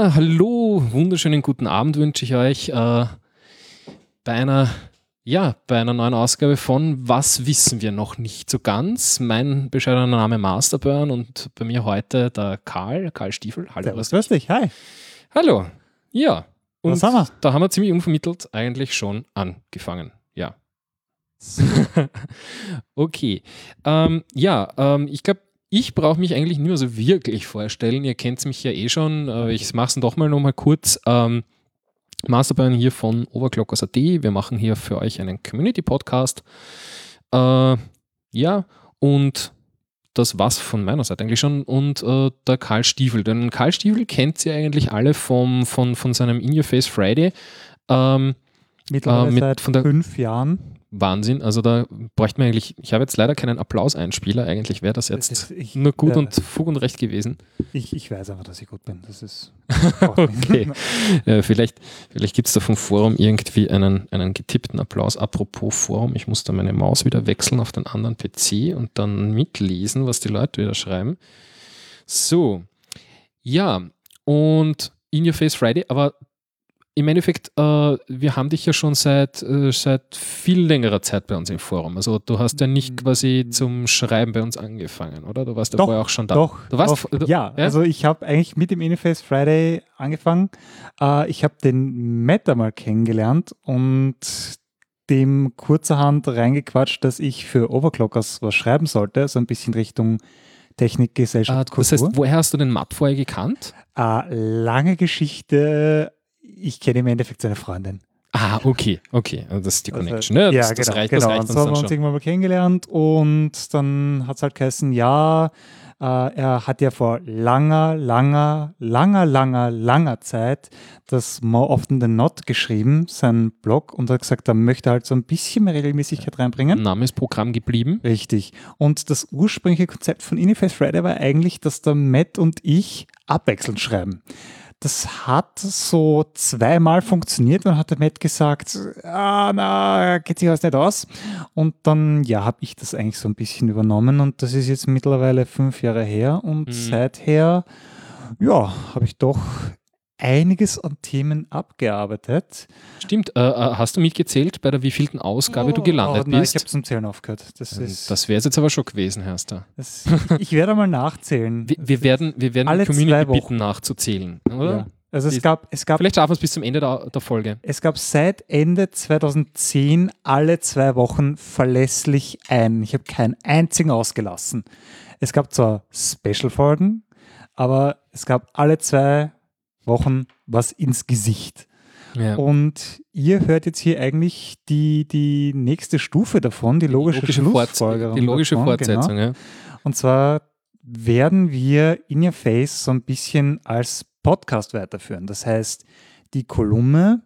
Ja, hallo, wunderschönen guten Abend wünsche ich euch äh, bei einer ja, bei einer neuen Ausgabe von Was wissen wir noch nicht so ganz? Mein bescheidener Name Masterburn und bei mir heute der Karl, Karl Stiefel. Hallo, Servus, grüß dich, hi. Hallo. Ja. Und Was haben wir? da haben wir ziemlich unvermittelt eigentlich schon angefangen. Ja. okay. Ähm, ja, ähm, ich glaube, ich brauche mich eigentlich nicht mehr so wirklich vorstellen. Ihr kennt mich ja eh schon. Äh, ich mache es doch mal noch mal kurz. Ähm, Masterplan hier von Overclockers.at. Wir machen hier für euch einen Community-Podcast. Äh, ja, und das war's von meiner Seite eigentlich schon. Und äh, der Karl Stiefel. Denn Karl Stiefel kennt ihr eigentlich alle vom, von, von seinem In Your Face Friday. Ähm, Mittlerweile Äh, mit- seit von der- fünf Jahren. Wahnsinn. Also da bräuchte man eigentlich, ich habe jetzt leider keinen Applauseinspieler. Eigentlich wäre das jetzt Das ist- ich, nur gut äh, und Fug und Recht gewesen. Ich, ich weiß einfach, dass ich gut bin. Das ist. Okay. Äh, vielleicht vielleicht gibt es da vom Forum irgendwie einen, einen getippten Applaus. Apropos Forum, ich muss da meine Maus wieder wechseln auf den anderen PC und dann mitlesen, was die Leute wieder schreiben. So, ja, und In Your Face Friday, aber im Endeffekt, äh, wir haben dich ja schon seit, äh, seit viel längerer Zeit bei uns im Forum. Also du hast ja nicht quasi zum Schreiben bei uns angefangen, oder? Du warst ja Doch, vorher auch schon da. Doch, Du warst doch du- ja, ja? also ich habe eigentlich mit dem Interface Friday angefangen. Äh, ich habe den Matt einmal kennengelernt und dem kurzerhand reingequatscht, dass ich für Overclockers was schreiben sollte, so ein bisschen Richtung Technik, Äh, Gesellschaft, das heißt, Kultur. woher hast du den Matt vorher gekannt? Äh, lange Geschichte. Ich kenne im Endeffekt seine Freundin. Ah, okay, okay. Also das ist die Also, Connection. ne? ja, das, das genau. reicht, genau. das reicht und so haben wir uns schon. irgendwann mal kennengelernt und dann hat es halt geheißen, ja, äh, er hat ja vor langer, langer, langer, langer, langer Zeit das More Often Than Not geschrieben, sein Blog, und hat gesagt, er möchte halt so ein bisschen mehr Regelmäßigkeit reinbringen. Name ist Programm geblieben. Richtig. Und das ursprüngliche Konzept von Uniface Friday war eigentlich, dass der Matt und ich abwechselnd schreiben. Das hat so zweimal funktioniert. Dann hat der Matt gesagt, ah, na, geht sich was nicht aus. Und dann, ja, habe ich das eigentlich so ein bisschen übernommen. Und das ist jetzt mittlerweile fünf Jahre her. Und Mhm. seither, ja, habe ich doch einiges an Themen abgearbeitet. Stimmt. Äh, äh, hast du mitgezählt, bei der wievielten Ausgabe du gelandet oh, nein, bist? Ich habe zum Zählen aufgehört. Das Ähm, ist, das wäre es jetzt aber schon gewesen, Herster. das, ich, werde mal nachzählen. Wir, wir werden, wir werden Alle die Community bitten nachzuzählen, oder? Ja. Also es gab, es gab, Vielleicht schaffen wir es bis zum Ende der, der Folge. es gab seit Ende 2010 alle zwei Wochen verlässlich ein. Ich habe keinen einzigen ausgelassen. Es gab zwar Special-Folgen, aber es gab alle zwei Wochen was ins Gesicht. Ja. Und ihr hört jetzt hier eigentlich die, die nächste Stufe davon, die logische, Logische Schlussfolgerung die logische davon, Fortsetzung, Genau. ja. Und zwar werden wir In Your Face so ein bisschen als Podcast weiterführen. Das heißt, die Kolumne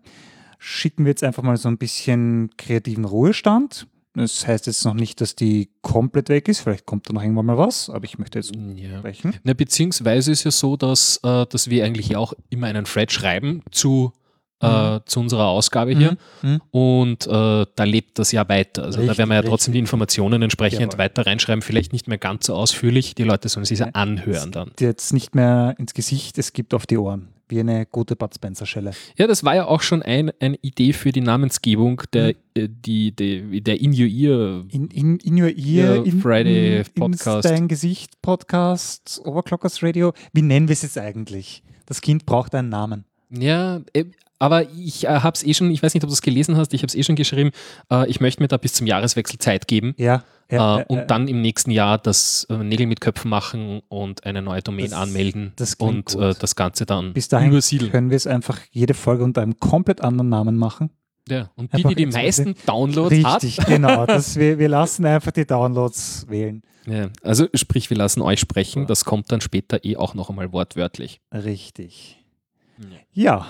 schicken wir jetzt einfach mal so ein bisschen kreativen Ruhestand. Das heißt jetzt noch nicht, dass die komplett weg ist. Vielleicht kommt da noch irgendwann mal was, aber ich möchte jetzt ja. sprechen. Na, beziehungsweise ist ja so, dass, äh, dass wir eigentlich auch immer einen Thread schreiben zu, äh, zu unserer Ausgabe hier. Mhm. Und äh, da lebt das ja weiter. Also da Richtig, werden wir ja trotzdem die richtig. Informationen entsprechend Jawohl. weiter reinschreiben. Vielleicht nicht mehr ganz so ausführlich. Die Leute sollen sich ja anhören dann. Jetzt nicht mehr ins Gesicht, es gibt auf die Ohren. Wie eine gute Bud Spencer-Schelle. Ja, das war ja auch schon ein, eine Idee für die Namensgebung der, äh, die, die, der In Your Ear. In, in, in your ear, in, Friday in, Podcast. In dein Gesicht Podcast, Overclockers Radio. Wie nennen wir es jetzt eigentlich? Das Kind braucht einen Namen. Ja, äh, aber ich äh, habe es eh schon, ich weiß nicht, ob du es gelesen hast, ich habe es eh schon geschrieben, äh, ich möchte mir da bis zum Jahreswechsel Zeit geben. Ja. ja, äh, ja, und ja. dann im nächsten Jahr das äh, Nägel mit Köpfen machen und eine neue Domain Das- anmelden das und äh, das Ganze dann Bis dahin übersiedeln. können wir es einfach jede Folge unter einem komplett anderen Namen machen. Ja, und die, Einfach die die meisten Downloads hat. Richtig, genau. Das, wir, wir lassen einfach die Downloads wählen. Ja, also sprich, wir lassen euch sprechen, das kommt dann später eh auch noch einmal wortwörtlich. Richtig. Ja,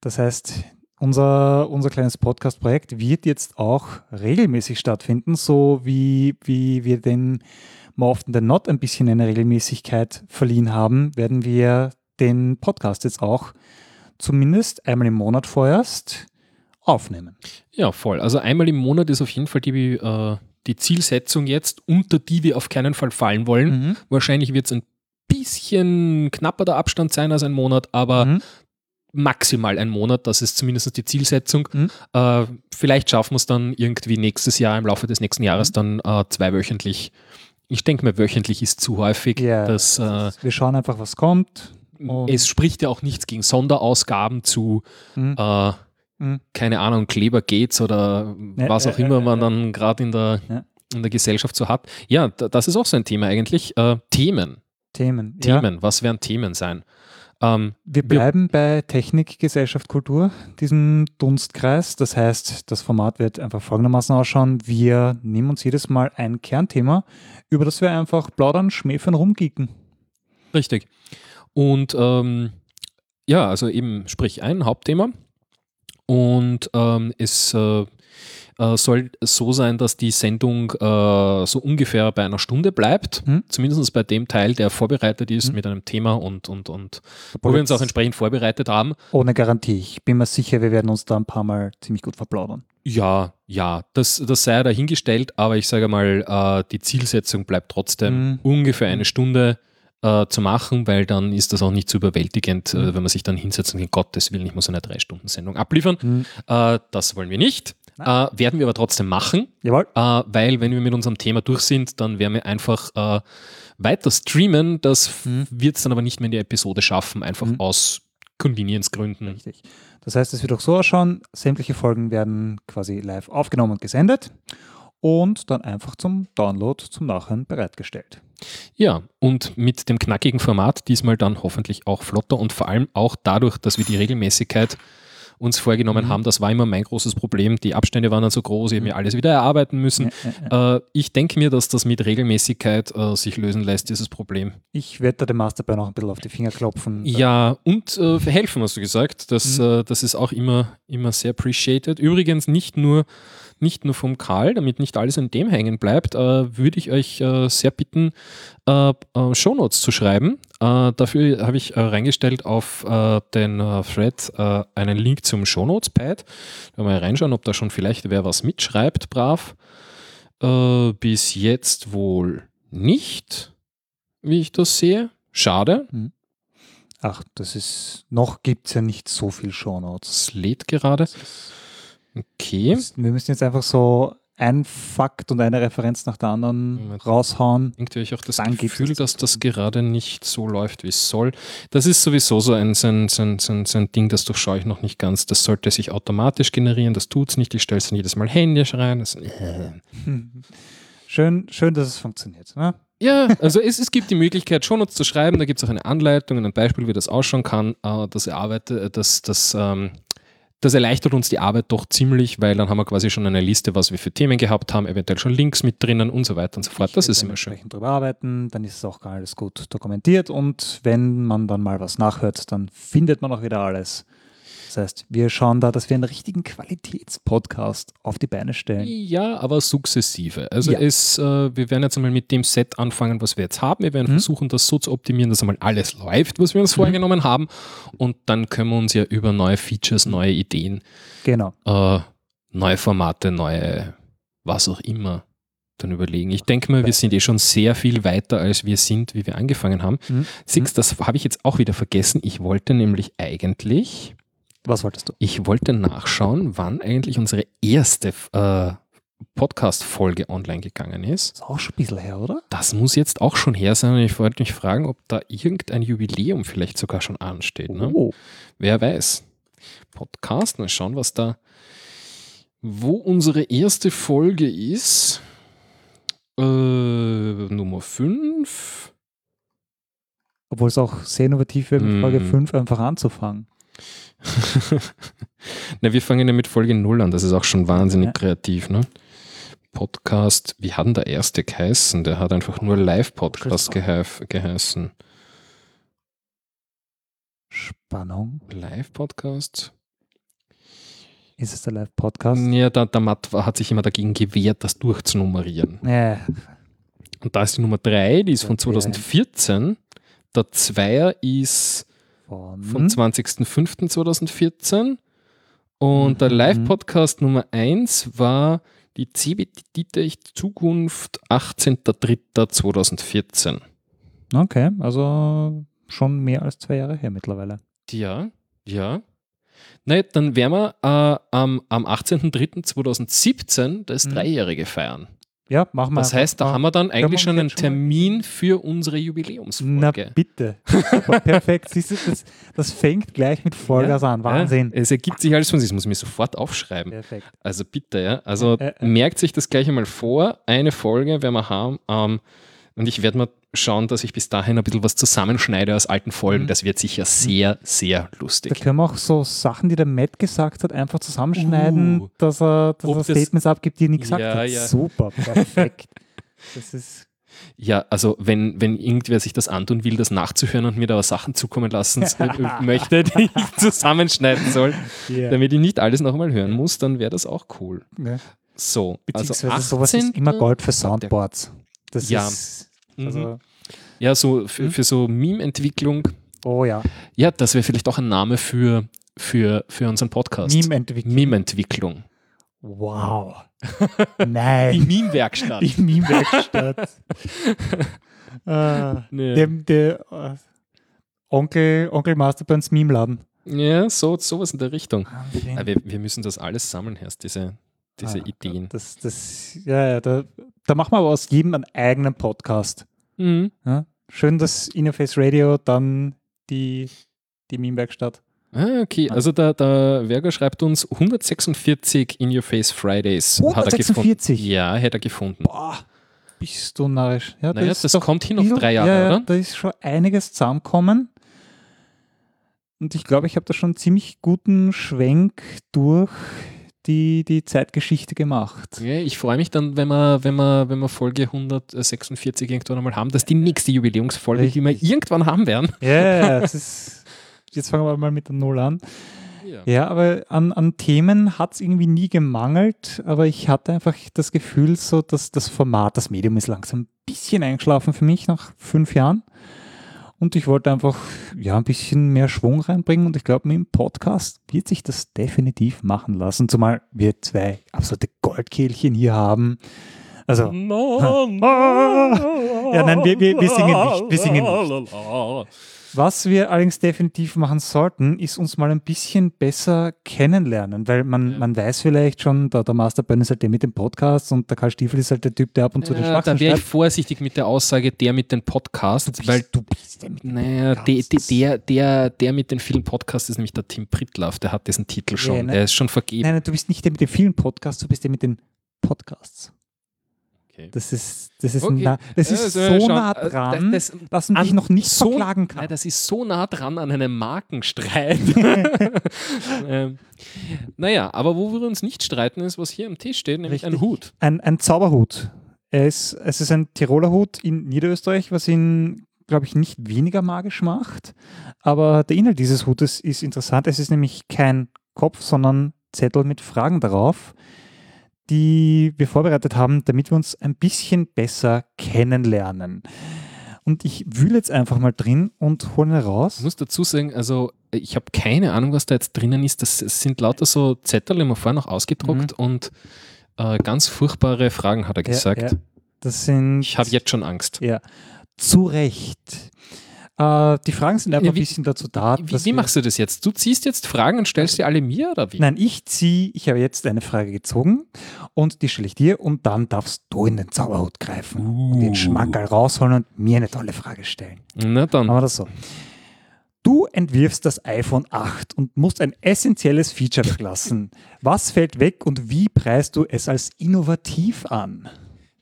das heißt, unser, unser kleines Podcast-Projekt wird jetzt auch regelmäßig stattfinden, so wie, wie wir den More Often Than Not ein bisschen eine Regelmäßigkeit verliehen haben, werden wir den Podcast jetzt auch zumindest einmal im Monat vorerst aufnehmen. Ja, voll. Also einmal im Monat ist auf jeden Fall die, äh, die Zielsetzung jetzt, unter die wir auf keinen Fall fallen wollen. Mhm. Wahrscheinlich wird es ein bisschen knapper der Abstand sein als ein Monat, aber Mhm. Maximal ein Monat, das ist zumindest die Zielsetzung. Mhm. Äh, vielleicht schaffen wir es dann irgendwie nächstes Jahr, im Laufe des nächsten Mhm. Jahres, dann äh, zweiwöchentlich. Ich denke mir, wöchentlich ist zu häufig. Ja, das, äh, wir schauen einfach, was kommt. Es spricht ja auch nichts gegen Sonderausgaben zu, Mhm. äh, Mhm. keine Ahnung, Kleber geht's oder was auch immer man dann gerade in der, in der Gesellschaft so hat. Ja, da- das ist auch so ein Thema eigentlich. Äh, Themen. Themen. Ja, Themen. Was werden Themen sein? Ähm, wir bleiben bei Technik, Gesellschaft, Kultur, diesem Dunstkreis. Das heißt, das Format wird einfach folgendermaßen ausschauen. Wir nehmen uns jedes Mal ein Kernthema, über das wir einfach plaudern, schmäfern, rumgeeken. Richtig. Und ähm, ja, also eben sprich ein Hauptthema. Und ähm, es äh, äh, soll so sein, dass die Sendung äh, so ungefähr bei einer Stunde bleibt. Mhm. Zumindest bei dem Teil, der vorbereitet ist Mhm. mit einem Thema und, und, und wo wir uns auch entsprechend vorbereitet haben. Ohne Garantie. Ich bin mir sicher, wir werden uns da ein paar Mal ziemlich gut verplaudern. Ja, ja, das, das sei ja dahingestellt, aber ich sage mal, äh, die Zielsetzung bleibt trotzdem Mhm. ungefähr eine Stunde äh, zu machen, weil dann ist das auch nicht so überwältigend, Mhm. äh, wenn man sich dann hinsetzt und in Gottes Willen, ich muss eine Drei-Stunden-Sendung abliefern. Mhm. Äh, das wollen wir nicht. Äh, werden wir aber trotzdem machen, Jawohl. äh, weil wenn wir mit unserem Thema durch sind, dann werden wir einfach äh, weiter streamen. Das Mhm. wird es dann aber nicht mehr in die Episode schaffen, einfach Mhm. aus Convenience-Gründen. Richtig. Das heißt, es wird auch so ausschauen, sämtliche Folgen werden quasi live aufgenommen und gesendet und dann einfach zum Download, zum Nachhören bereitgestellt. Ja, und mit dem knackigen Format diesmal dann hoffentlich auch flotter und vor allem auch dadurch, dass wir die Regelmäßigkeit uns vorgenommen Mhm. haben. Das war immer mein großes Problem. Die Abstände waren dann so groß, ich habe mir alles wieder erarbeiten müssen. Äh, ich denke mir, dass das mit Regelmäßigkeit äh, sich lösen lässt, dieses Problem. Ich werde da dem Masterplan noch ein bisschen auf die Finger klopfen. Ja, und äh, helfen, hast du gesagt. Das, Mhm. äh, das ist auch immer, immer sehr appreciated. Übrigens nicht nur, nicht nur vom Karl, damit nicht alles an dem hängen bleibt, äh, würde ich euch äh, sehr bitten, äh, Shownotes zu schreiben. Dafür habe ich reingestellt auf den Thread einen Link zum Shownotes-Pad. Da mal reinschauen, ob da schon vielleicht wer was mitschreibt, brav. Bis jetzt wohl nicht, wie ich das sehe. Schade. Ach, das ist, noch gibt es ja nicht so viel Shownotes. Es lädt gerade. Okay. Wir müssen jetzt einfach so ein Fakt und eine Referenz nach der anderen raushauen. Irgendwie habe ich auch das Dann Gefühl, das dass das gerade nicht so läuft, wie es soll. Das ist sowieso so ein, so, ein, so, ein, so, ein, Ding, das durchschaue ich noch nicht ganz. Das sollte sich automatisch generieren, das tut es nicht. Ich stelle es dann jedes Mal händisch rein. Das, äh. Schön, schön, dass es funktioniert. Ne? Ja, also es, es gibt die Möglichkeit, Shownotes zu schreiben. Da gibt es auch eine Anleitung und ein Beispiel, wie das ausschauen kann. Äh, Das, erarbeitet, das, das, ähm, das erleichtert uns die Arbeit doch ziemlich, weil dann haben wir quasi schon eine Liste, was wir für Themen gehabt haben, eventuell schon Links mit drinnen und so weiter und so fort. Das Ich ist werde immer schön. drüber arbeiten, dann ist es auch alles gut dokumentiert und wenn man dann mal was nachhört, dann findet man auch wieder alles. Das heißt, wir schauen da, dass wir einen richtigen Qualitätspodcast auf die Beine stellen. Ja, aber sukzessive. Also Ja. es, äh, wir werden jetzt einmal mit dem Set anfangen, was wir jetzt haben. Wir werden Mhm. versuchen, das so zu optimieren, dass einmal alles läuft, was wir uns vorgenommen haben. Und dann können wir uns ja über neue Features, neue Ideen, Genau. äh, neue Formate, neue was auch immer dann überlegen. Ich denke mal, wir sind eh schon sehr viel weiter, als wir sind, wie wir angefangen haben. Mhm. Six, das habe ich jetzt auch wieder vergessen. Ich wollte nämlich eigentlich, Was wolltest du? ich wollte nachschauen, wann eigentlich unsere erste äh, Podcast-Folge online gegangen ist. Ist auch schon ein bisschen her, oder? Das muss jetzt auch schon her sein und ich wollte mich fragen, ob da irgendein Jubiläum vielleicht sogar schon ansteht. Ne? Oh. Wer weiß. Podcast, mal schauen, was da, wo unsere erste Folge ist. Äh, Nummer 5. Obwohl es auch sehr innovativ wäre, mit Mhm. Folge 5 einfach anzufangen. Na, wir fangen ja mit Folge 0 an, das ist auch schon wahnsinnig Ja. kreativ, ne? Podcast, wie hat denn der erste geheißen? Der hat einfach nur Live-Podcast geheißen. Spannung. Live-Podcast? Ist es der Live-Podcast? Ja, der, der Matt hat sich immer dagegen gewehrt, das durchzunummerieren. Nee. Und da ist die Nummer 3, die ist von Okay. 2014. Der Zweier ist Von, vom 20.05.2014 Und der Mhm. Live-Podcast Nummer 1 war die CB Dietrich Zukunft 18.03.2014. Okay, also schon mehr als zwei Jahre her mittlerweile. Ja, ja. Naja, dann werden wir äh, am, am 18.03.2017 das Mhm. Dreijährige feiern. Ja, machen wir. Das heißt, da haben wir dann eigentlich schon einen schon Termin für unsere Na Jubiläumsfolge. bitte. Super, perfekt. Siehst du, das, das fängt gleich mit Vollgas an. Wahnsinn. Ja, es ergibt sich alles von sich. Das muss ich mir sofort aufschreiben. Perfekt. Also bitte, ja. Also Äh, äh. merkt sich das gleich einmal vor. Eine Folge werden wir haben. Ähm, und ich werde mal schauen, dass ich bis dahin ein bisschen was zusammenschneide aus alten Folgen. Mhm. Das wird sicher sehr, sehr Da lustig. können wir auch so Sachen, die der Matt gesagt hat, einfach zusammenschneiden, Uh. dass er, dass er das- Statements abgibt, die er nie gesagt Ja, hat. ja. Super, perfekt. Das ist Ja, also wenn, wenn irgendwer sich das antun will, das nachzuhören und mir da Sachen zukommen lassen äh, möchte, die ich zusammenschneiden soll, yeah. damit ich nicht alles nochmal hören muss, dann wäre das auch cool. ja. So, also Beziehungsweise sowas ist 18. immer Gold für Soundboards. Das Ja. ist. Also, ja, so für, Mhm. für so Meme-Entwicklung. oh ja, Ja, das wäre vielleicht auch ein Name für, für, für unseren Podcast. Meme-Entwicklung. Meme-Entwicklung. Wow. Die Nein. Meme-Werkstatt. Die Meme-Werkstatt. äh, Ja. dem, der äh, Onkel, Onkel Masterburns Meme-Laden. ja, so, sowas in der Richtung. Wahnsinn. Aber wir, wir müssen das alles sammeln, erst diese, diese Ah, Ideen. Das, das, ja, ja, da, da machen wir aber aus jedem einen eigenen Podcast. Mhm. Ja? Schön, dass Interface Radio, dann die, die Meme-Werkstatt. Ah, okay, also der, der Werger schreibt uns 146 In Your Face Fridays. Hat er 146? gefunden. Ja, hätte er gefunden. Boah, bist du narrisch. Ja, Naja, ist das doch kommt hin auf drei Jahre, ja, ja, oder? Da ist schon einiges zusammengekommen. Und ich glaube, ich habe da schon einen ziemlich guten Schwenk durch die, die Zeitgeschichte gemacht. Ja, ich freue mich dann, wenn wir, wenn, wir, wenn wir Folge 146 irgendwann einmal haben. Das ist die nächste Jubiläumsfolge, die wir Richtig. irgendwann haben werden. Ja, ja, es ist. Jetzt fangen wir mal mit der Null an. Ja, aber an, an Themen hat es irgendwie nie gemangelt, aber ich hatte einfach das Gefühl, so dass das Format, das Medium ist langsam ein bisschen eingeschlafen für mich nach fünf Jahren. Und ich wollte einfach ja, ein bisschen mehr Schwung reinbringen und ich glaube, mit dem Podcast wird sich das definitiv machen lassen, zumal wir zwei absolute Goldkehlchen hier haben. Also, Ja, nein, wir- wir- wir singen nicht, wir singen nicht. Was wir allerdings definitiv machen sollten, ist uns mal ein bisschen besser kennenlernen, weil man, Ja. man weiß vielleicht schon, der, der Masterburn ist halt der mit dem Podcast und der Karl Stiefel ist halt der Typ, der ab und zu den Ja, Schwachsinn da wäre ich vorsichtig mit der Aussage, der mit den Podcasts, weil du bist der mit dem Naja, de, de, Podcasts. der, der, der mit den vielen Podcasts ist nämlich der Tim Pritlaff, der hat diesen Titel schon. Ja, ne? Der ist schon vergeben. Nein, nein, du bist nicht der mit den vielen Podcasts, du bist der mit den Podcasts. Okay. Das ist, das ist, Okay. nah, das ist also, so schau, nah äh, dran, das- das- dass man dich noch nicht so- verklagen kann. Nein, das ist so nah dran an einem Markenstreit. ähm, naja, aber wo wir uns nicht streiten, ist, was hier am Tisch steht, nämlich ein Richtig. Hut. Ein, ein Zauberhut. Er ist, es ist ein Tiroler Hut in Niederösterreich, was ihn, glaube ich, nicht weniger magisch macht. Aber der Inhalt dieses Hutes ist interessant. Es ist nämlich kein Kopf, sondern Zettel mit Fragen darauf, die wir vorbereitet haben, damit wir uns ein bisschen besser kennenlernen. Und ich wühle jetzt einfach mal drin und hole ihn Ich raus. muss dazu sagen, also ich habe keine Ahnung, was da jetzt drinnen ist. Das, sind lauter so Zettel, wir vorher noch ausgedruckt und äh, ganz furchtbare Fragen, hat er Ja, gesagt. ja. Das sind Ich habe jetzt schon Angst. Ja, zu Recht. Äh, die Fragen sind einfach Ja, ein wie- bisschen dazu da. Wie, wie machst du das jetzt? Du ziehst jetzt Fragen und stellst sie alle mir oder wie? Nein, ich ziehe, ich habe jetzt eine Frage gezogen und die stelle ich dir und dann darfst du in den Zauberhut greifen und den Uh. Schmankerl rausholen und mir eine tolle Frage stellen. Na dann. Machen wir das so. Du entwirfst das iPhone 8 und musst ein essentielles Feature weglassen. Was fällt weg und wie preist du es als innovativ an?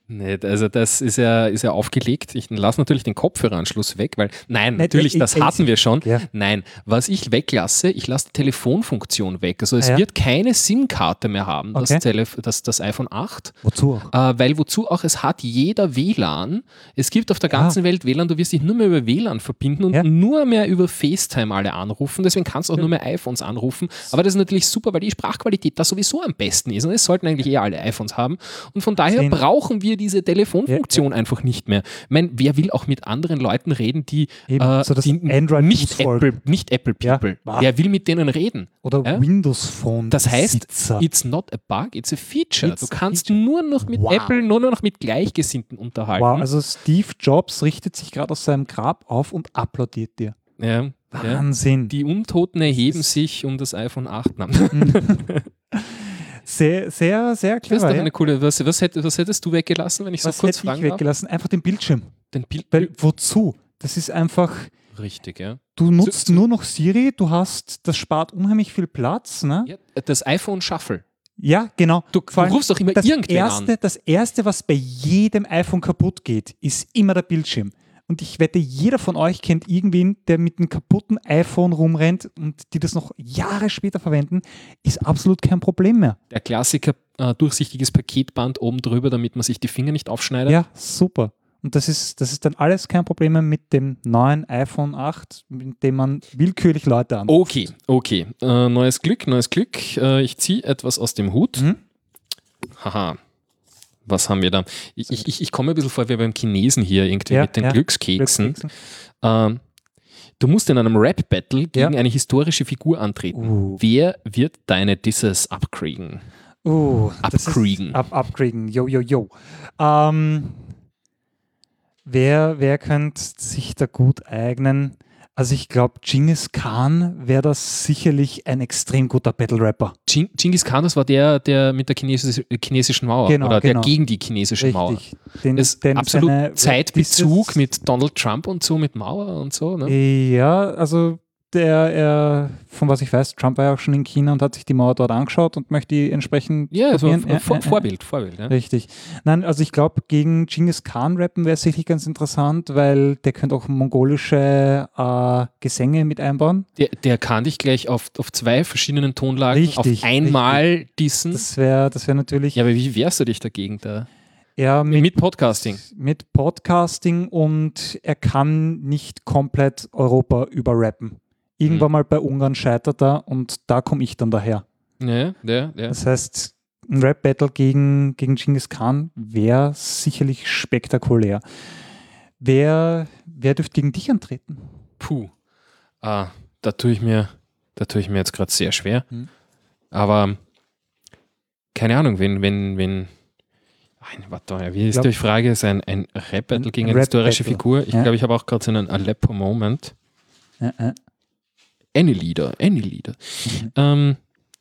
Nicht, also das ist ja, ist ja aufgelegt. Ich lasse natürlich den Kopfhöreranschluss weg, weil nein, natürlich, das hatten wir schon. Ja. Nein, was ich weglasse, ich lasse die Telefonfunktion weg. Also es Ah, ja. wird keine SIM-Karte mehr haben, das, Okay. Telef das, das iPhone 8. Wozu? Äh, weil wozu auch, es hat jeder WLAN. Es gibt auf der ganzen Welt WLAN, du wirst dich nur mehr über WLAN verbinden und Ja. nur mehr über FaceTime alle anrufen. Deswegen kannst du auch nur mehr iPhones anrufen. Aber das ist natürlich super, weil die Sprachqualität da sowieso am besten ist. Und es sollten eigentlich eher alle iPhones haben. Und von daher Sehen. brauchen wir wir diese Telefonfunktion einfach nicht mehr. Ich meine, wer will auch mit anderen Leuten reden, die, Eben, äh, so das die nicht. Apple, nicht Apple Ja. People? Ah. Wer will mit denen reden? Oder Ja? Windows Phone. Das heißt, Besitzer. it's not a bug, it's a feature. It's du kannst feature. nur noch mit Wow. Apple, nur noch mit Gleichgesinnten unterhalten. Wow, also Steve Jobs richtet sich gerade aus seinem Grab auf und applaudiert dir. ja, ja. Wahnsinn. Die Untoten erheben sich um das iPhone 8. Sehr, sehr, sehr Das ist clever. doch eine coole. Was, was, hätt, was hättest du weggelassen, wenn ich Was so kurz hätte ich fragen darf? weggelassen? Einfach den Bildschirm. Den Bild. Weil wozu? Das ist einfach, Richtig, ja. du nutzt so- nur noch Siri, du hast, das spart unheimlich viel Platz. Ne? ja. Das iPhone Shuffle. Ja, genau. Du, du rufst doch immer das irgendwen erste, an. das erste, was bei jedem iPhone kaputt geht, ist immer der Bildschirm. Und ich wette, jeder von euch kennt irgendwen, der mit einem kaputten iPhone rumrennt und die das noch Jahre später verwenden, ist absolut kein Problem mehr. Der Klassiker, äh, durchsichtiges Paketband oben drüber, damit man sich die Finger nicht aufschneidet. Ja, super. Und das ist, das ist dann alles kein Problem mehr mit dem neuen iPhone 8, mit dem man willkürlich Leute an. Okay, okay. Äh, neues Glück, neues Glück. Äh, ich ziehe etwas aus dem Hut. Mhm. Haha. Was haben wir da? Ich, ich, ich, ich komme ein bisschen vor wie beim Chinesen hier irgendwie Ja, mit den ja. Glückskeksen. Glückskeksen. Ähm, du musst in einem Rap-Battle gegen Ja. eine historische Figur antreten. Uh, Wer wird deine Disses abkriegen? uh, Upkriegen. Up, upkriegen, yo, yo, yo. Ähm, wer, wer könnte sich da gut eignen? Also ich glaube, Genghis Khan wäre das sicherlich ein extrem guter Battle-Rapper. Ching- Genghis Khan, das war der, der mit der chinesis chinesischen Mauer Genau, oder genau. der gegen die chinesische Mauer. Richtig. Den, Das ist den absolut Zeitbezug mit Donald Trump und so, mit Mauer und so. Ne? Ja, also der, er, von was ich weiß, Trump war ja auch schon in China und hat sich die Mauer dort angeschaut und möchte die entsprechend Ja, also. Ja, Vor ja, ja. Vorbild, Vorbild. Ja. Richtig. Nein, also ich glaube, gegen Genghis Khan rappen wäre sicherlich ganz interessant, weil der könnte auch mongolische äh, Gesänge mit einbauen. Der, der kann dich gleich auf, auf zwei verschiedenen Tonlagen Richtig, auf einmal dissen. Das wäre das wär natürlich ja, aber wie wehrst du dich dagegen da? eher mit, Mit Podcasting. mit Podcasting und er kann nicht komplett Europa überrappen. Irgendwann Mhm. mal bei Ungarn scheitert er und da komme ich dann daher. Ja, ja, ja. Das heißt, ein Rap-Battle gegen, gegen Genghis Khan wäre sicherlich spektakulär. Wer, wer dürfte gegen dich antreten? Puh. Ah, da tue ich mir, da tue ich mir jetzt gerade sehr schwer. Mhm. Aber keine Ahnung, wenn, wenn, wenn. Ein, warte mal, wie ist glaub- die Frage? Ist ein, ein Rap-Battle gegen ein eine historische Rap-Battle. Figur? Ich Ja. glaube, ich habe auch gerade so einen Aleppo-Moment. Äh, äh. Any Leader, Any Leader. Mhm. Ähm,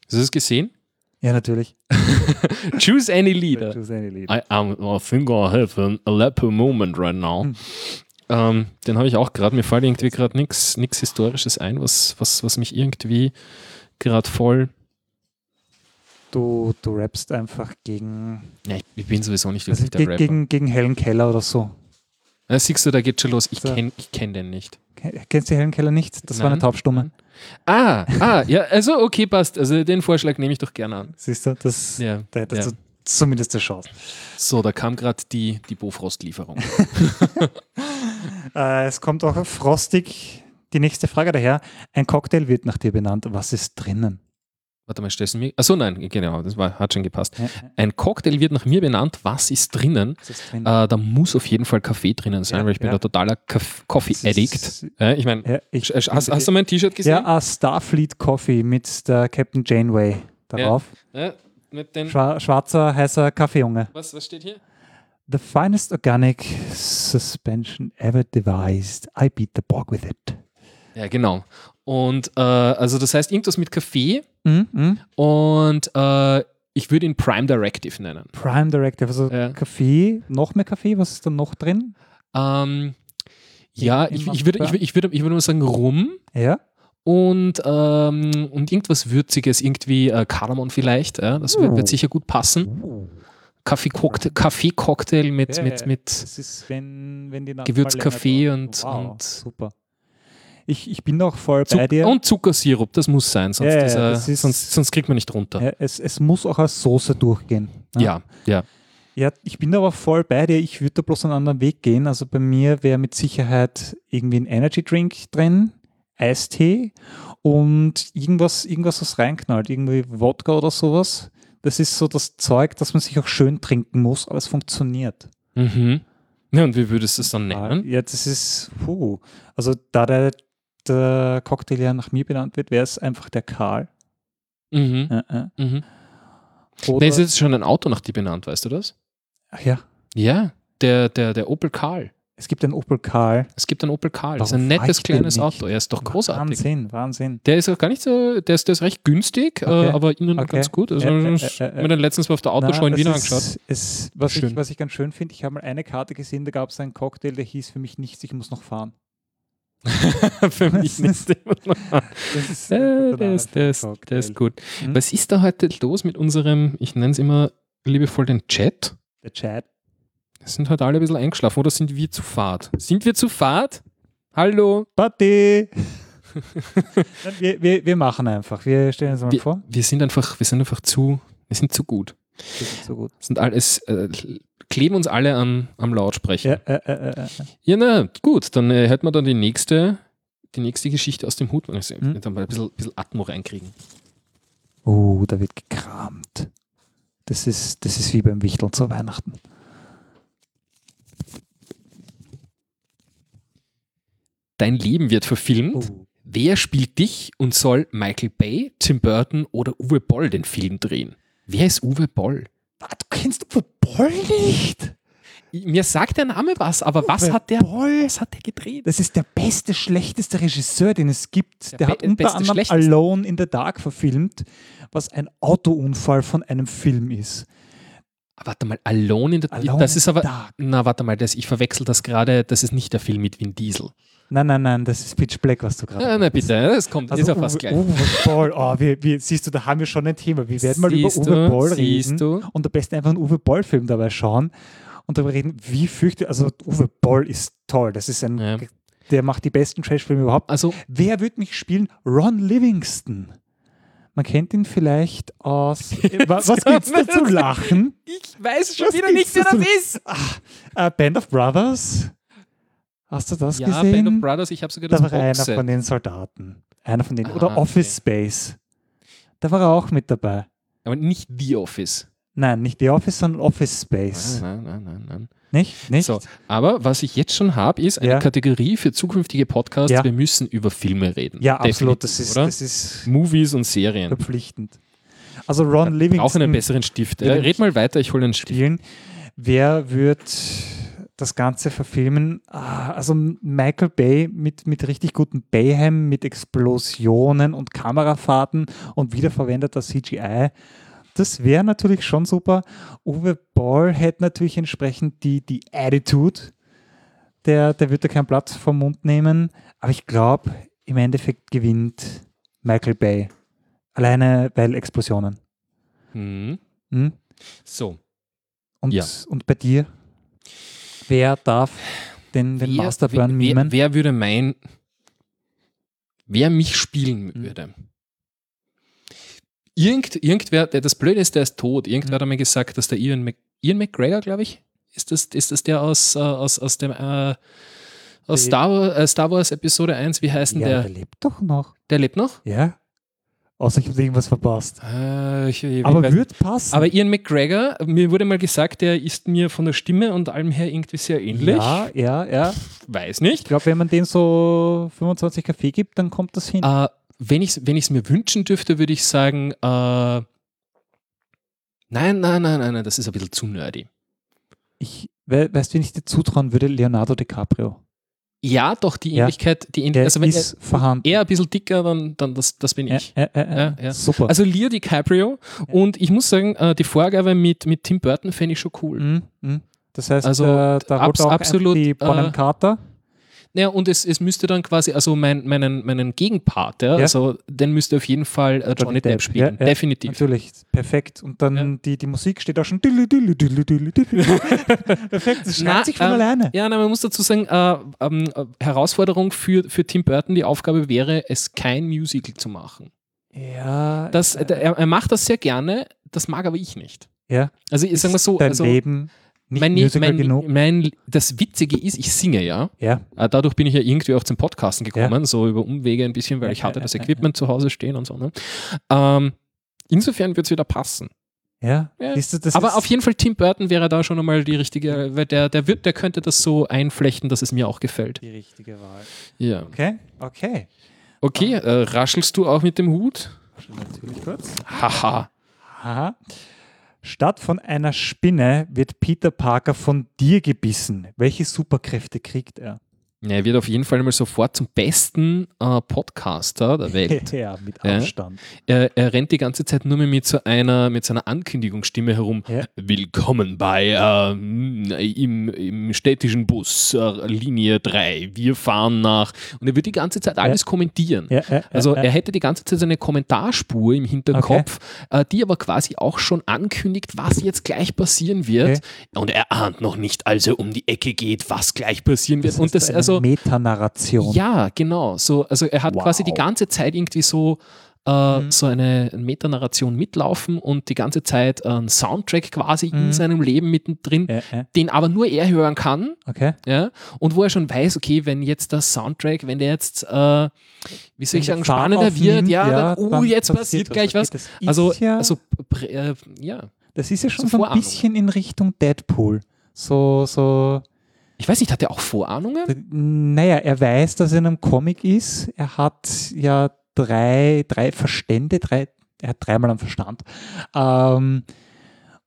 hast du das gesehen? Ja, natürlich. Choose any leader. Choose any lead. I, I'm- I think I have an Aleppo moment right now. Hm. Ähm, den habe ich auch gerade. Mir fällt irgendwie gerade nichts Historisches ein, was, was, was mich irgendwie gerade voll. Du, du rappst einfach gegen, Ja, ich, ich bin sowieso nicht also der ge Rapper. gegen, gegen Helen Keller oder so. Ja, siehst du, da geht schon los. Ich So. kenne kenn den nicht. Ke- Kennst du Helen Keller nicht? Das war eine Nein. Taubstumme. Ah, ah, ja, also okay, passt. Also den Vorschlag nehme ich doch gerne an. Siehst du, das, Ja, da hättest ja. du zumindest eine Chance. So, da kam gerade die, die Bofrost-Lieferung. Äh, es kommt auch frostig die nächste Frage daher. Ein Cocktail wird nach dir benannt. Was ist drinnen? Warte mal, stellst du mir. Achso, nein, genau, das war, hat schon gepasst. Ja, Ein Cocktail wird nach mir benannt. Was ist drinnen? was ist drin? Äh, da muss auf jeden Fall Kaffee drinnen sein, Ja, weil ich bin ja. der totaler Kaff- Das Coffee-Addict. Ja, ich meine, hast, hast du mein T-Shirt gesehen? ja, ah, Starfleet Coffee mit der Captain Janeway darauf. Mit den, Schwa schwarzer, heißer Kaffeejunge. was, was steht hier? The finest organic suspension ever devised. I beat the bog with it. Ja, genau. Und äh, also das heißt irgendwas mit Kaffee Mhm, mhm. und äh, ich würde ihn Prime Directive nennen. Prime Directive, also Ja. Kaffee, noch mehr Kaffee, was ist da noch drin? Ähm, ja, ich, ich, würde, ich, ich, würde, ich würde mal sagen Rum Ja. und, ähm, und irgendwas Würziges, irgendwie äh, Kardamom vielleicht. Ja, das wird, wird Oh. sicher gut passen. Kaffee-Cocktail, Kaffee-Cocktail mit, Ja, mit, ja. mit Das ist, wenn, wenn Gewürzkaffee und- wow, und- super. Ich, ich bin auch voll Zuck bei dir. und Zuckersirup, das muss sein, sonst, Ja, ja, ist, ist- sonst, sonst kriegt man nicht runter. Ja, es, es muss auch als Soße durchgehen. ne? Ja, ja. Ja, ich bin aber voll bei dir. Ich würde da bloß einen anderen Weg gehen. Also bei mir wäre mit Sicherheit irgendwie ein Energy Drink drin, Eistee und irgendwas, irgendwas was reinknallt. Irgendwie Wodka oder sowas. Das ist so das Zeug, das man sich auch schön trinken muss, aber es funktioniert. Mhm. Ja, und wie würdest du es dann nennen? Ja, das ist, puh. Also da der, der Cocktail ja nach mir benannt wird, wäre es einfach der Karl. Mhm. Äh, äh. Mhm. Oder, ist jetzt schon ein Auto nach dir benannt, weißt du das? ach ja, Ja, der, der, der Opel Karl. es gibt einen Opel Karl. Es gibt einen Opel Karl. Das ist ein nettes ich kleines? Auto. Er ist doch großartig. Wahnsinn, Wahnsinn. Der ist auch gar nicht so, der ist, der ist recht günstig, äh, Okay. aber innen Okay. ganz gut. Also, Äh, äh, ich äh, äh, mir dann letztens mal auf der Autoshow in Wien es angeschaut. ist, was, ich, Schön. was ich ganz schön finde, ich habe mal eine Karte gesehen, da gab es einen Cocktail, der hieß für mich nichts, ich muss noch fahren. Für mich nicht. Das ist der, ist, der, ist, der Cocktail. ist gut. Mhm. Was ist da heute los mit unserem, ich nenne es immer liebevoll den Chat? Der Chat. Sind heute alle ein bisschen eingeschlafen oder sind wir zu fad? Sind wir zu fad? Hallo? Nein, wir, wir, wir machen einfach. Wir stellen uns mal Wir, vor. wir sind einfach, wir sind einfach zu, wir sind zu gut. So gut. Sind alles, äh, kleben uns alle am, am Lautsprecher. Ja, äh, äh, äh, äh. Ja, na, gut, dann äh, hätten wir dann die nächste, die nächste Geschichte aus dem Hut. Also, Hm. Dann mal ein bisschen, bisschen Atmo reinkriegen. Oh, da wird gekramt. Das ist, das ist wie beim Wichteln zu Weihnachten. Dein Leben wird verfilmt. Oh. Wer spielt dich und soll Michael Bay, Tim Burton oder Uwe Boll den Film drehen? Wer ist Uwe Boll? Ah, du kennst Uwe Boll nicht? Ich- Mir sagt der Name was, aber was Uwe hat der, Boll? was hat der gedreht? Das ist der beste, schlechteste Regisseur, den es gibt. Der Der, hat unter beste, anderem. Alone in the Dark verfilmt, was ein Autounfall von einem Film ist. Ah, Warte mal, Alone in the Alone Das ist aber. Dark. Na, warte mal, das, ich verwechsel das gerade. Das ist nicht der Film mit Vin Diesel. Nein, nein, nein, das ist Pitch Black, was du gerade Ja, na bitte, das kommt, Also ist fast Uwe, gleich. Uwe Boll, oh, wir, wir, siehst du, da haben wir schon ein Thema. Wir werden mal Siehst über Uwe du, Boll reden du. und am besten einfach einen Uwe Boll-Film dabei schauen und darüber reden, wie fürchte, also Uwe Boll ist toll. Das ist ein, Ja. der macht die besten Trash-Filme überhaupt. Also, Wer wird mich spielen? Ron Livingston. Man kennt ihn vielleicht aus. Äh, wa- Was gibt's da zu lachen? ich weiß schon Was wieder nicht, wer da das ist. Äh, Band of Brothers. Hast du das Ja, gesehen? Band of Brothers, ich habe sogar da das war einer Boxset. von den Soldaten. Einer von denen. Ah, Oder Office okay. Space. Da war er auch mit dabei. Aber nicht The Office. Nein, nicht The Office, sondern Office Space. Nein, nein, nein, nein. Nicht? Nicht? So, aber was ich jetzt schon habe, ist eine Ja. Kategorie für zukünftige Podcasts. Ja. Wir müssen über Filme reden. Ja, absolut. Das Definitiv, ist, das ist Movies und Serien. verpflichtend. Also Ron Auch einen Livingston besseren Stift. Äh, red mal weiter, ich hole einen Stift. spielen. Wer wird das Ganze verfilmen? Ah, Also Michael Bay mit, mit richtig guten Bayhem, mit Explosionen und Kamerafahrten und wiederverwendeter CGI. Das wäre natürlich schon super. Uwe Boll hätte natürlich entsprechend die, die Attitude. Der, der wird da keinen Platz vom Mund nehmen. Aber ich glaube, im Endeffekt gewinnt Michael Bay. Alleine weil Explosionen. Hm. Hm? So, Und, Ja. und bei dir? Wer darf den, den wer, Masterplan wer, mimen? wer, wer würde mein, wer mich spielen Mhm. würde? Irgend, irgendwer, der, das Blöde ist, der ist tot. Irgendwer Mhm. hat einmal gesagt, dass der Ian, Mc, Ian McGregor, glaube ich, ist das, ist das der aus, äh, aus, aus dem äh, aus Star, Wars, äh, Star Wars Episode 1, wie heißt denn ja, der der? lebt doch noch. Der lebt noch? Ja. Außer ich habe irgendwas verpasst. Äh, ich, ich Aber wird passen. aber Ian McGregor, mir wurde mal gesagt, der ist mir von der Stimme und allem her irgendwie sehr ähnlich. ja, ja, ja. Weiß Ich nicht. glaube, wenn man dem so 25 Kaffee gibt, dann kommt das hin. Äh, wenn ich es wenn ich's mir wünschen dürfte, würde ich sagen, äh, nein, nein, nein, nein, nein, das ist ein bisschen zu nerdy. Ich, we weißt du, wen ich dir zutrauen würde? Leonardo DiCaprio. Ja, doch, die Ja. Ähnlichkeit, die Der Ähnlichkeit, also wenn er, ist vorhanden. er ein bisschen dicker, dann, dann das, das bin Ja, ich. ja, ja, ja. Ja, ja. Super. Also Leo DiCaprio und ich muss sagen, äh, die Vorgabe mit, mit Tim Burton fände ich schon cool. Mhm, mhm. Das heißt, Also, äh, da abs- auch absolut, die Bonham äh, Carter. Ja, und es, es müsste dann quasi, also mein, meinen, meinen Gegenpart, ja, Ja. also den müsste auf jeden Fall äh, Johnny Depp spielen. Ja, Definitiv. Natürlich, perfekt. Und dann die, die Musik steht auch schon. Perfekt, das Na, schreibt sich von ähm, alleine. Ja, nein, man muss dazu sagen, äh, ähm, äh, Herausforderung für, für Tim Burton, die Aufgabe wäre, es kein Musical zu machen. Ja, Das, äh, äh, er, er macht das sehr gerne, das mag aber ich nicht. ja. Also ich sag mal so, dein also, Leben nicht mein, Musical mein, genug. mein, das Witzige ist, ich singe ja. Ja, Äh, Dadurch bin ich ja irgendwie auch zum Podcasten gekommen, so über Umwege ein bisschen, weil Ja, ich hatte ja, das ja, Equipment zu Hause stehen und so. Ne? Ähm, insofern wird es wieder passen. Ja, Ja. du, das Aber auf jeden Fall Tim Burton wäre da schon einmal die richtige, weil der, der, wird, der könnte das so einflechten, dass es mir auch gefällt. die richtige Wahl. Ja. Okay, okay. Okay, äh, raschelst du auch mit dem Hut? Natürlich kurz. Haha. Aha. Statt von einer Spinne wird Peter Parker von dir gebissen. Welche Superkräfte kriegt er? Ja, er wird auf jeden Fall mal sofort zum besten äh, Podcaster der Welt. ja, mit Ja. Abstand. er, er rennt die ganze Zeit nur mehr mit so einer, mit so einer Ankündigungsstimme herum. Ja. Willkommen bei ähm, im, im städtischen Bus, äh, Linie 3. Wir fahren nach. Und er wird die ganze Zeit alles kommentieren. Ja, ja, Also ja, er hätte die ganze Zeit so eine Kommentarspur im Hinterkopf, äh, die aber quasi auch schon ankündigt, was jetzt gleich passieren wird. Und er ahnt noch nicht, als er um die Ecke geht, was gleich passieren wird. das Und das eine also Metanarration. ja, genau. So, also er hat Wow. quasi die ganze Zeit irgendwie so äh, Mhm. so eine Metanarration mitlaufen und die ganze Zeit einen Soundtrack quasi in Mhm. seinem Leben mittendrin, Ja, ja. den aber nur er hören kann. Okay. Ja, und wo er schon weiß, okay, wenn jetzt der Soundtrack, wenn der jetzt, äh, wie soll ich sagen, spannender wird, ja, ja, dann, uh, dann jetzt passiert passiert was. gleich was. Das ist Also, ja- also äh, ja, Das ist ja schon so so ein bisschen in Richtung Deadpool. So, so, ich weiß nicht, hat er auch Vorahnungen? naja, er weiß, dass er in einem Comic ist. Er hat ja drei, drei Verstände, drei, er hat dreimal am Verstand. Ähm,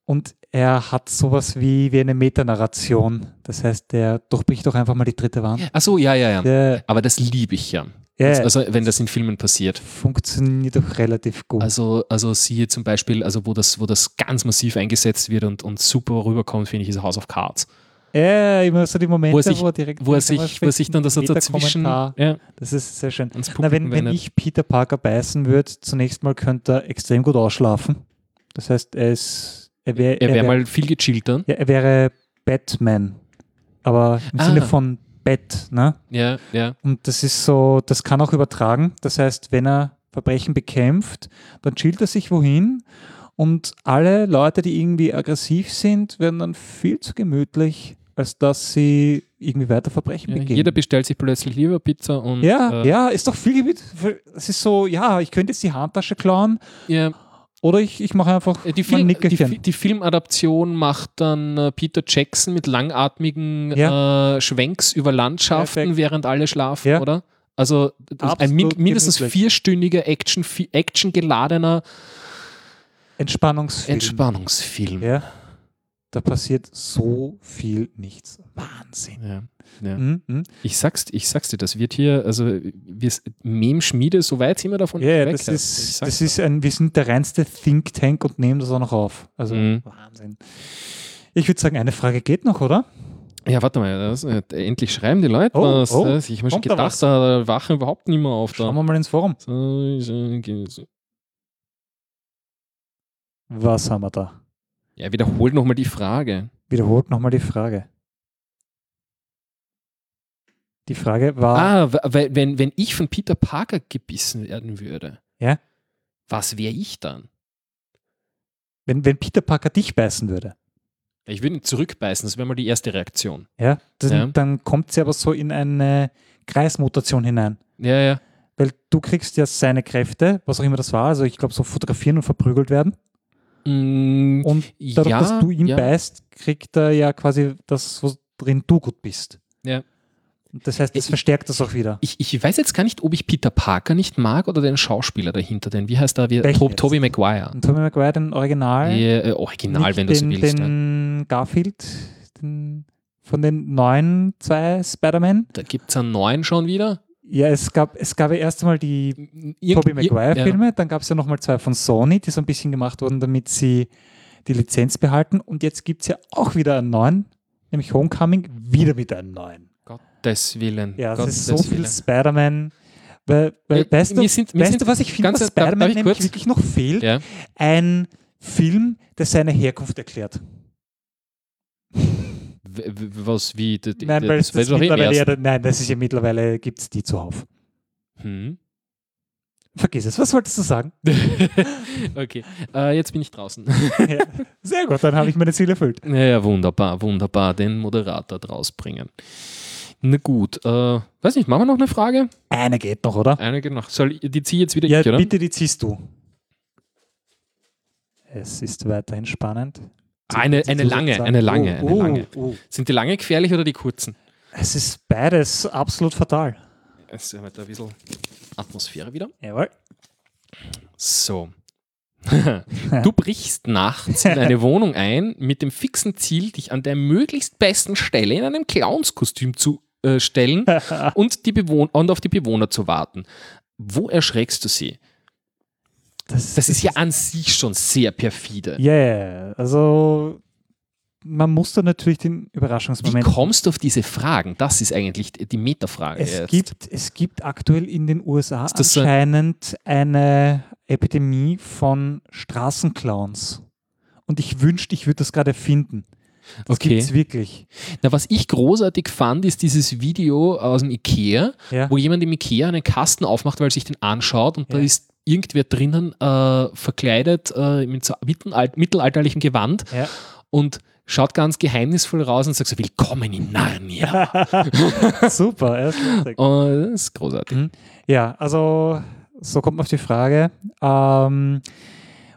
und er hat sowas wie, wie eine Metanarration. Das heißt, der durchbricht doch einfach mal die dritte Wand. Achso, ja, ja, ja. Der, Aber das liebe ich ja. ja, Also, wenn das in Filmen passiert. funktioniert doch relativ gut. Also, also siehe zum Beispiel, also wo das, wo das ganz massiv eingesetzt wird und, und super rüberkommt, finde ich, ist House of Cards. Ja, immer so die Momente, Wo er sich- wo er direkt Wo er sich, wo er sich dann das so dazwischen ja, Das ist sehr schön. Na, wenn, wenn ich Peter Parker beißen würde, zunächst mal könnte er extrem gut ausschlafen. Das heißt, er ist, er wäre, er wäre wär- mal viel gechillter. ja, er wäre Batman, aber im Ah. Sinne von Bett, ne? Ja, ja. Und das ist so, das kann auch übertragen. Das heißt, wenn er Verbrechen bekämpft, dann chillt er sich wohin und alle Leute, die irgendwie aggressiv sind, werden dann viel zu gemütlich, als dass sie irgendwie weiter Verbrechen ja. begehen. Jeder bestellt sich plötzlich lieber Pizza und ja, äh, ja, ist doch viel. Es ist so, ja, ich könnte jetzt die Handtasche klauen ja. oder ich, ich mache einfach Äh, Die, Film, die, die Filmadaption macht dann äh, Peter Jackson mit langatmigen äh, Schwenks über Landschaften, Perfekt. während alle schlafen, Ja. oder? Also ein min mindestens vierstündiger Action, Action geladener Entspannungsfilm. Entspannungsfilm. ja. Da passiert so viel nichts. Wahnsinn. Ja, ja. Mhm. Ich sag's, ich sag's dir, das wird hier, also wir Mem-Schmiede, so weit sind wir davon Ja, weg. das ist, das ist ein, wir sind der reinste Think Tank und nehmen das auch noch auf. Also Mhm. Wahnsinn. Ich würde sagen, eine Frage geht noch, oder? Ja, warte mal, das, äh, endlich schreiben die Leute Oh, was. oh, das. Ich habe mir schon da gedacht, was? da wachen überhaupt nicht mehr auf. Schauen Da. wir mal ins Forum. Was haben wir da? Ja, wiederholt nochmal die Frage. Wiederholt nochmal die Frage. Die Frage war, Ah, weil, wenn, wenn ich von Peter Parker gebissen werden würde, Ja. was wäre ich dann? wenn, wenn Peter Parker dich beißen würde, Ich würde ihn zurückbeißen, das wäre mal die erste Reaktion. ja, dann, Ja. dann kommt sie aber so in eine Kreismutation hinein. Ja, ja. Weil du kriegst ja seine Kräfte, was auch immer das war, also ich glaube so fotografieren und verprügelt werden. Mm, Und dadurch, ja, dass du ihn ja. beißt, kriegt er ja quasi das, worin du gut bist. Ja. Das heißt, das Ich- verstärkt das auch wieder. Ich, ich weiß jetzt gar nicht, ob ich Peter Parker nicht mag oder den Schauspieler dahinter, denn wie heißt er? Wie, Tob? Tobey Maguire. Und Tobey Maguire, den Original, Ja, äh, Original, wenn du so den, willst. ja. den Garfield, den, von den neuen zwei Spider-Man. Da gibt es einen neuen schon wieder. Ja, es gab, es gab ja erst einmal die Irgend- Tobey ja. Maguire-Filme, dann gab es ja nochmal zwei von Sony, die so ein bisschen gemacht wurden, damit sie die Lizenz behalten. Und jetzt gibt es ja auch wieder einen neuen, nämlich Homecoming, wieder mit einem neuen. Gottes Willen. Ja, es Gottes ist so viel. Spider-Man. Weil, weil, Äh, weißt du, wir sind- wir weißt sind du, was ich finde, was Spider-Man ich nämlich kurz? wirklich noch fehlt? Ja. Ein Film, der seine Herkunft erklärt. Was wie? Die, Nein, weil das das im mittlerweile ja, nein, das ist ja mittlerweile, gibt es die zuhauf. Hm. Vergiss es, was wolltest du sagen? okay, äh, jetzt bin ich draußen. ja. Sehr gut, dann habe ich meine Ziele erfüllt. ja, ja, wunderbar, wunderbar. Den Moderator draus bringen. Na gut, äh, weiß nicht, machen wir noch eine Frage? Eine geht noch, oder? Eine geht noch. Soll die ziehe jetzt wieder Ja, ich, oder? bitte, die ziehst du. Es ist weiterhin spannend. Eine, eine lange, eine lange, oh, eine lange. Oh, oh. Sind die lange gefährlich oder die kurzen? Es ist beides absolut fatal. Jetzt haben wir da ein bisschen Atmosphäre wieder. Jawohl. So. du brichst nachts in eine Wohnung ein mit dem fixen Ziel, dich an der möglichst besten Stelle in einem Clownskostüm zu äh, stellen und, die Bewohn und auf die Bewohner zu warten. Wo erschreckst du sie? Das, Das ist ja an sich schon sehr perfide. Ja, yeah, also man muss da natürlich den Wie Überraschungsmoment. kommst du auf diese Fragen? Das ist eigentlich die Metafrage. es, jetzt. gibt, es gibt aktuell in den USA das so- anscheinend eine Epidemie von Straßenclowns. Und ich wünschte, ich würde das gerade finden. Das Okay. gibt's wirklich. Na, was ich großartig fand, ist dieses Video aus dem Ikea, Ja. wo jemand im Ikea einen Kasten aufmacht, weil er sich den anschaut und da Ja. ist irgendwer drinnen äh, verkleidet äh, mit so mittelalt mittelalterlichem Gewand Ja. und schaut ganz geheimnisvoll raus und sagt so, willkommen in Narnia. Super, er ist lustig. und das ist großartig. Mhm. Ja, also so kommt man auf die Frage, ähm,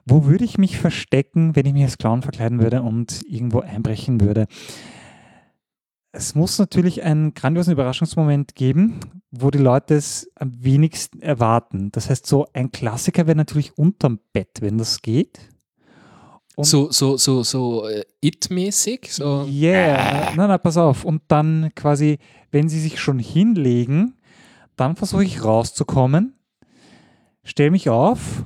wo würde ich mich verstecken, wenn ich mich als Clown verkleiden würde und irgendwo einbrechen würde? Es muss natürlich einen grandiosen Überraschungsmoment geben, wo die Leute es am wenigsten erwarten. Das heißt, so ein Klassiker wäre natürlich unterm Bett, wenn das geht. Und- So, so, so, so äh, It-mäßig. So. Yeah, nein, nein, pass auf. Und dann quasi, wenn sie sich schon hinlegen, dann versuche ich rauszukommen, stelle mich auf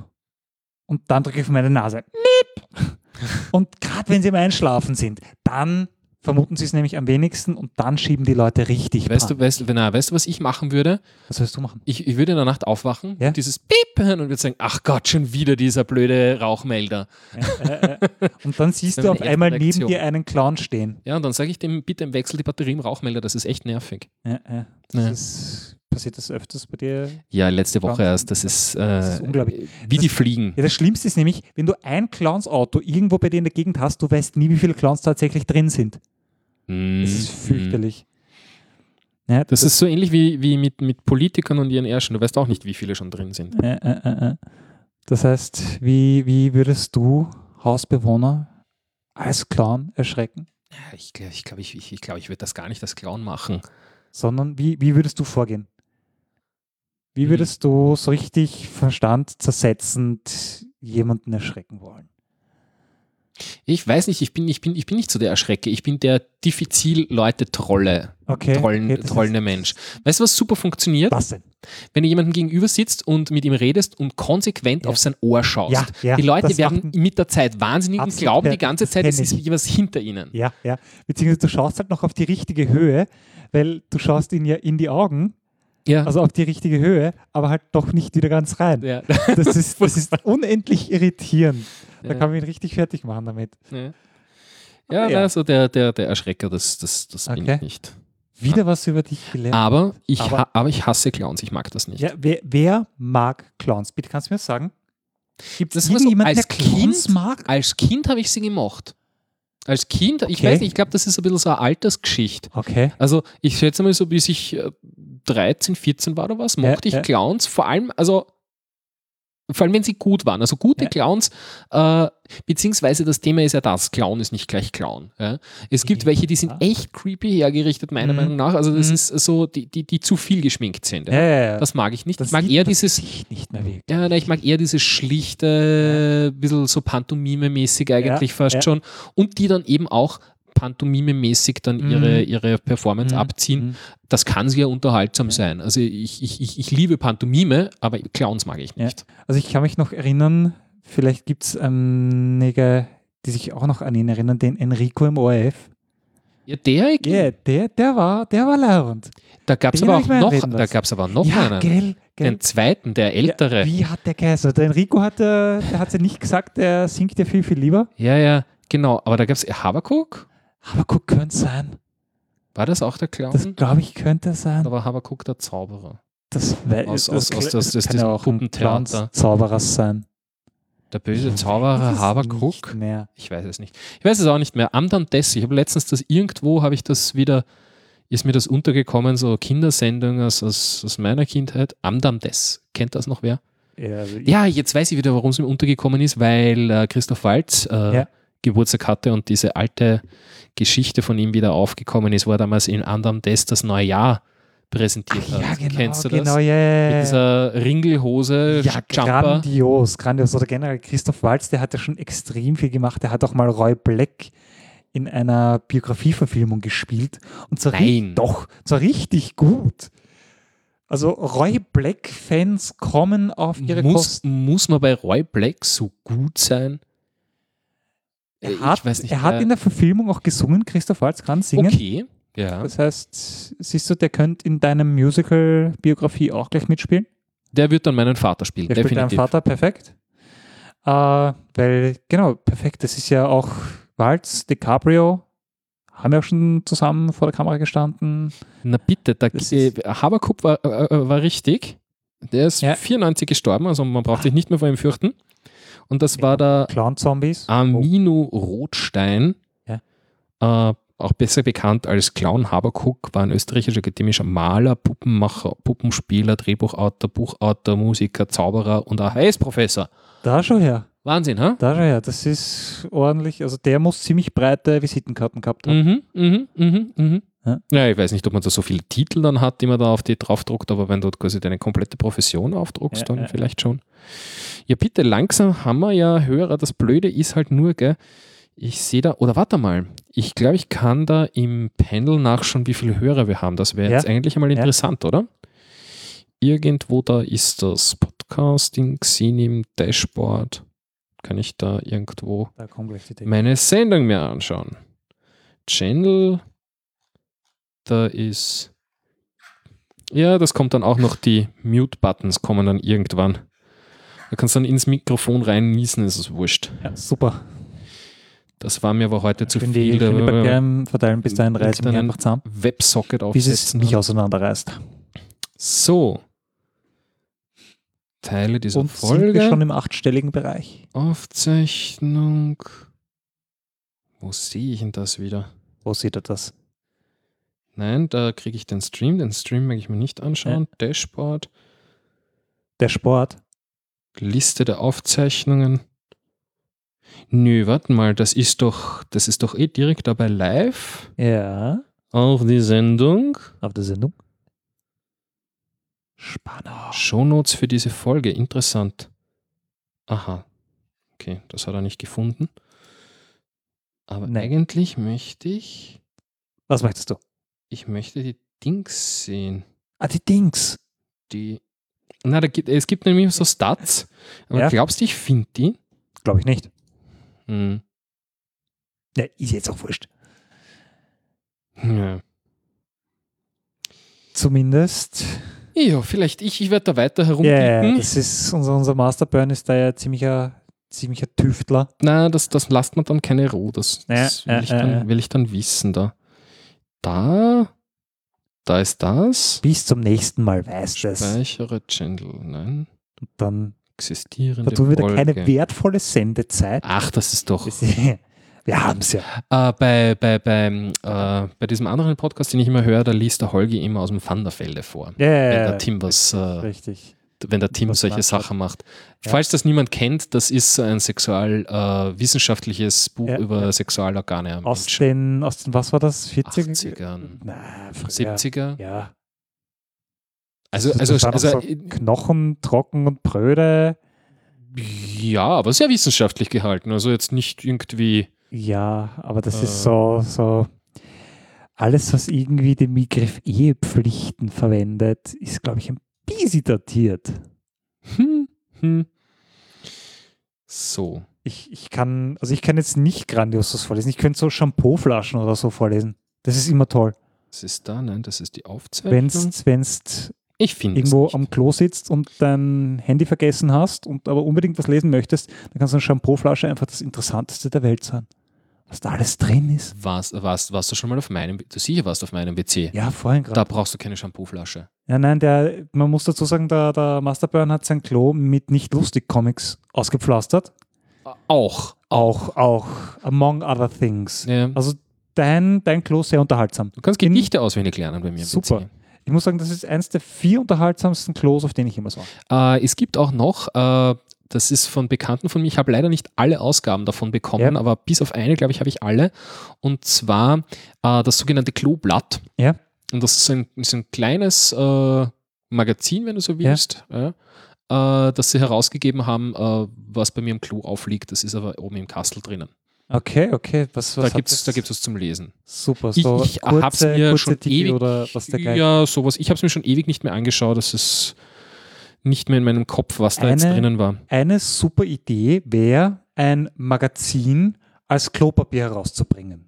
und dann drücke ich auf meine Nase. Und gerade wenn sie im Einschlafen sind, dann vermuten sie es nämlich am wenigsten und dann schieben die Leute richtig. Weißt du, weißt, du- na, weißt du, was ich machen würde? Was willst du machen? Ich, ich würde in der Nacht aufwachen, Ja. dieses Piep hören und würde sagen, ach Gott, schon wieder dieser blöde Rauchmelder. Äh, äh, äh. Und dann siehst du auf einmal neben dir einen Clown stehen. Ja, und dann sage ich dem, bitte im Wechsel die Batterie im Rauchmelder, das ist echt nervig. Ja, ja. Das Ja. Ist, passiert das öfters bei dir? Ja, letzte Woche Wahnsinn. erst, das ist, äh, Das ist unglaublich. wie Das- die fliegen. Ja, das Schlimmste ist nämlich, wenn du ein Clowns-Auto irgendwo bei dir in der Gegend hast, du weißt nie, wie viele Clowns tatsächlich drin sind. Das ist fürchterlich. Ja, Das ist so ähnlich wie, wie mit, mit Politikern und ihren Ärschen. Du weißt auch nicht, wie viele schon drin sind. äh, äh, äh, das heißt, wie, wie würdest du Hausbewohner als Clown erschrecken? Ich glaube, ich, glaub, ich, ich, ich, glaub, ich würde das gar nicht als Clown machen. Sondern wie, wie würdest du vorgehen? Wie Hm. würdest du so richtig Verstand zersetzend jemanden erschrecken wollen? Ich weiß nicht, ich bin, ich bin, ich bin nicht so der Erschrecke. Ich bin der diffizil Leute trolle, Okay. trollen, okay, trollende Mensch. Weißt du, was super funktioniert? Was denn? Wenn du jemandem gegenüber sitzt und mit ihm redest und konsequent Ja. auf sein Ohr schaust. Ja, ja, die Leute werden mit der Zeit wahnsinnig und glauben die ganze Zeit, es ist was hinter ihnen. Ja, ja. Beziehungsweise du schaust halt noch auf die richtige Höhe, weil du schaust ihn ja in die Augen, Ja. also auf die richtige Höhe, aber halt doch nicht wieder ganz rein. ja. Das ist, das ist unendlich irritierend. Da kann man ihn richtig fertig machen damit. Ja, ja, Ja. also der, der, der Erschrecker, das, das, das bin Okay. ich nicht. Wieder was über dich gelernt. Aber ich, Aber- ha aber ich hasse Clowns, ich mag das nicht. Ja, wer, wer mag Clowns? Bitte kannst du mir das sagen? Gibt es war so, der Clowns Kind- mag? Als Kind habe ich sie gemocht. Als Kind, ich Okay. weiß nicht, ich glaube, das ist ein bisschen so eine Altersgeschichte. Okay. Also ich schätze mal so, bis ich äh, 13, 14 war oder was, mochte ich ja. Clowns, vor allem, also vor allem wenn sie gut waren. Also gute Ja. Clowns, äh, beziehungsweise das Thema ist ja das, Clown ist nicht gleich Clown. Ja. Es gibt Ja. welche, die sind echt creepy hergerichtet, meiner Mhm. Meinung nach. Also das Mhm. ist so, die, die, die zu viel geschminkt sind. Ja, ja, ja. Das mag ich nicht. Das ich mag eher dieses, nicht mehr wirklich. ja, nein, ich mag eher dieses schlichte, bisschen so Pantomime-mäßig eigentlich fast ja. schon. Und die dann eben auch Pantomime-mäßig dann Mhm. ihre, ihre Performance Mhm. abziehen. Mhm. Das kann sehr unterhaltsam sein. Also ich, ich, ich, ich liebe Pantomime, aber Clowns mag ich Ja. nicht. Also ich kann mich noch erinnern, vielleicht gibt es einige, die sich auch noch an ihn erinnern, den Enrico im ORF. Ja, der, Ja, der, der war, der war lehrend. da gab es aber auch noch, da gab's aber noch ja, einen. gell, gell. Den zweiten, der ältere. Ja, wie hat der geheißen? Der Enrico hat, äh, der hat ja nicht gesagt, der singt ja viel, viel lieber. Ja, ja, genau. Aber da gab es Habakuk. Aber guck, könnte sein. War das auch der Clown? Das glaube ich könnte sein. war Habakuk der Zauberer. Das, wei- Aus- das, aus- aus- aus- aus kann ja auch ein. Clowns Zauberer sein. Der böse Zauberer Habakuk. nicht Mehr. Ich weiß es nicht. Ich weiß es auch nicht mehr. Amdan Dess. Ich habe letztens das irgendwo, habe ich das wieder, ist mir das untergekommen, so Kindersendung aus, aus, aus meiner Kindheit. Amdam Dess. Kennt das noch wer? Ja, also Ja, jetzt weiß ich wieder, warum es mir untergekommen ist, weil äh, Christoph Waltz äh, Ja. Geburtstag hatte und diese alte Geschichte von ihm wieder aufgekommen ist, wo er damals in anderem Test das neue Jahr präsentiert Ach, hat. ja, genau, Kennst du das? genau, ja, ja, Mit dieser Ringelhose, Ja, Jumper. grandios, grandios. Oder generell Christoph Waltz, der hat ja schon extrem viel gemacht. Der hat auch mal Roy Black in einer Biografieverfilmung gespielt. Und zwar Nein. doch, zwar richtig gut. Also Roy Black-Fans kommen auf ihre Muss, Kosten. muss man bei Roy Black so gut sein? Äh, Er hat, ich weiß nicht, er hat äh, in der Verfilmung auch gesungen. Christoph Waltz kann singen. Okay, ja. Das heißt, siehst du, der könnte in deinem Musical-Biografie auch gleich mitspielen. Der wird dann meinen Vater spielen, Der spielt deinen definitiv. Vater perfekt. Äh, weil, genau, perfekt. Das ist ja auch Waltz, DiCaprio, haben ja auch schon zusammen vor der Kamera gestanden. Na bitte, da, äh, Haberkup war, äh, äh, war richtig. Der ist Ja. 94 gestorben, also man braucht sich nicht mehr vor ihm fürchten. Und das war der Clown-Zombies. Amino Rothstein, Ja. äh, auch besser bekannt als Clown Haberkuck, war ein österreichischer akademischer Maler, Puppenmacher, Puppenspieler, Drehbuchautor, Buchautor, Musiker, Zauberer und HS-Professor. Da schon her. Wahnsinn, ha? Da schon her. Das ist ordentlich. Also der muss ziemlich breite Visitenkarten gehabt haben. Mhm, mhm, mhm, mhm. Ja. Ja. ich weiß nicht, ob man da so viele Titel dann hat, die man da auf die draufdruckt, aber wenn du quasi deine komplette Profession aufdruckst, Ja, dann ja. vielleicht schon. Ja, bitte, langsam haben wir ja Hörer. Das Blöde ist halt nur, gell, ich sehe da, oder warte mal, ich glaube, ich kann da im Panel nachschauen, wie viele Hörer wir haben. Das wäre jetzt eigentlich einmal interessant, oder? Irgendwo da ist das Podcasting, gesehen im Dashboard. Kann ich da irgendwo Da meine Sendung mir anschauen. Channel, da ist. Ja, das kommt dann auch noch, die Mute-Buttons kommen dann irgendwann. Da kannst du dann ins Mikrofon rein niesen, ist es wurscht. Ja, super. Das war mir aber heute zu Schön viel. die, Da schön die Bakterien verteilen, bis dahin wir Dann einfach zusammen. Websocket Bis es aufsetzen. nicht auseinanderreißt. So. Teile dieser Und sind wir Folge. schon im achtstelligen Bereich. Aufzeichnung. Wo sehe ich denn das wieder? Wo sieht er das? Nein, da kriege ich den Stream. Den Stream mag ich mir nicht anschauen. Dashboard, Der Sport. Liste der Aufzeichnungen. Nö, warte mal, das ist doch, das ist doch eh direkt dabei live Ja. auf die Sendung. Auf der Sendung. Spannend. Shownotes für diese Folge, interessant. Aha. Okay, das hat er nicht gefunden. Aber Nein. eigentlich möchte ich, Was möchtest du? Ich möchte die Dings sehen. Ah, die Dings. Die. Na, da gibt, es gibt nämlich so Stats. Aber Ja. glaubst du, ich finde die? Glaube ich nicht. Hm. Ja, ist jetzt auch wurscht. Ja. Zumindest. ja, vielleicht ich. Ich werde da weiter Ja, herumklicken. das ist unser, unser Masterburn ist da ja ziemlicher, ziemlicher Tüftler. Na, das, das lasst man dann keine Ruhe. Das, Ja, das will, ja, ich ja, dann, ja. will ich dann wissen. Da. Da. Da ist das. Bis zum nächsten Mal weißt du es. Speichere Channel. Nein. Dann Existierende da tun wir da Folge. keine wertvolle Sendezeit. Ach, das ist doch. Wir haben es ja. Äh, bei, bei, beim, äh, bei diesem anderen Podcast, den ich immer höre, da liest der Holgi immer aus dem Vanderfelde vor. Ja, ja, Wenn der Tim was, äh, Richtig. Wenn der Tim solche. Sachen macht. Ja. Falls das niemand kennt, das ist ein sexualwissenschaftliches Buch Ja, über ja. Sexualorgane Aus Menschen. den, aus den, was war das? 40 80ern, Nein, früher. 70er. Ja. Also, also, waren also, so Knochen, trocken und Bröde. ja, aber sehr wissenschaftlich gehalten. Also jetzt nicht irgendwie. Ja, aber das Äh. ist so, so alles, was irgendwie den Begriff Ehepflichten verwendet, ist, glaube ich, ein bisschen datiert. Hm, hm. So. Ich, ich kann, also ich kann jetzt nicht Grandioses vorlesen. Ich könnte so Shampooflaschen oder so vorlesen. Das ist immer toll. Was ist da? Nein, das ist die Aufzeichnung. Wenn's, wenn's ich finde es irgendwo am Klo sitzt und dein Handy vergessen hast und aber unbedingt was lesen möchtest, dann kannst du eine Shampooflasche einfach das Interessanteste der Welt sein. Was da alles drin ist. Warst, warst, warst du schon mal auf meinem, du sicher warst auf meinem WC. Ja, vorhin Da gerade. brauchst du keine Shampooflasche. Ja, nein, der, man muss dazu sagen, der, der Masterburn hat sein Klo mit nicht lustig Comics ausgepflastert. Auch. Auch, auch, among other things. Ja. Also dein, dein Klo sehr unterhaltsam. Du kannst Gedichte auswendig lernen bei mir. im Super. WC. Ich muss sagen, das ist eins der vier unterhaltsamsten Klos, auf denen ich immer war. Äh, es gibt auch noch, äh, das ist von Bekannten von mir, ich habe leider nicht alle Ausgaben davon bekommen, Ja. aber bis auf eine, glaube ich, habe ich alle. Und zwar äh, das sogenannte Kloblatt. Ja. Und das ist ein, ist ein kleines äh, Magazin, wenn du so willst, ja. äh, das sie herausgegeben haben, äh, was bei mir im Klo aufliegt. Das ist aber oben im Kastel drinnen. Okay, okay. Was, was Da gibt es das? da gibt's was zum Lesen. Super. Ich- So ich hab's mir kurze schon Tiki ewig- oder was dergleichen. Ja, sowas. Ich habe es mir schon ewig nicht mehr angeschaut. Das ist nicht mehr in meinem Kopf, was da jetzt Eine- drinnen war. Eine super Idee wäre, ein Magazin als Klopapier herauszubringen.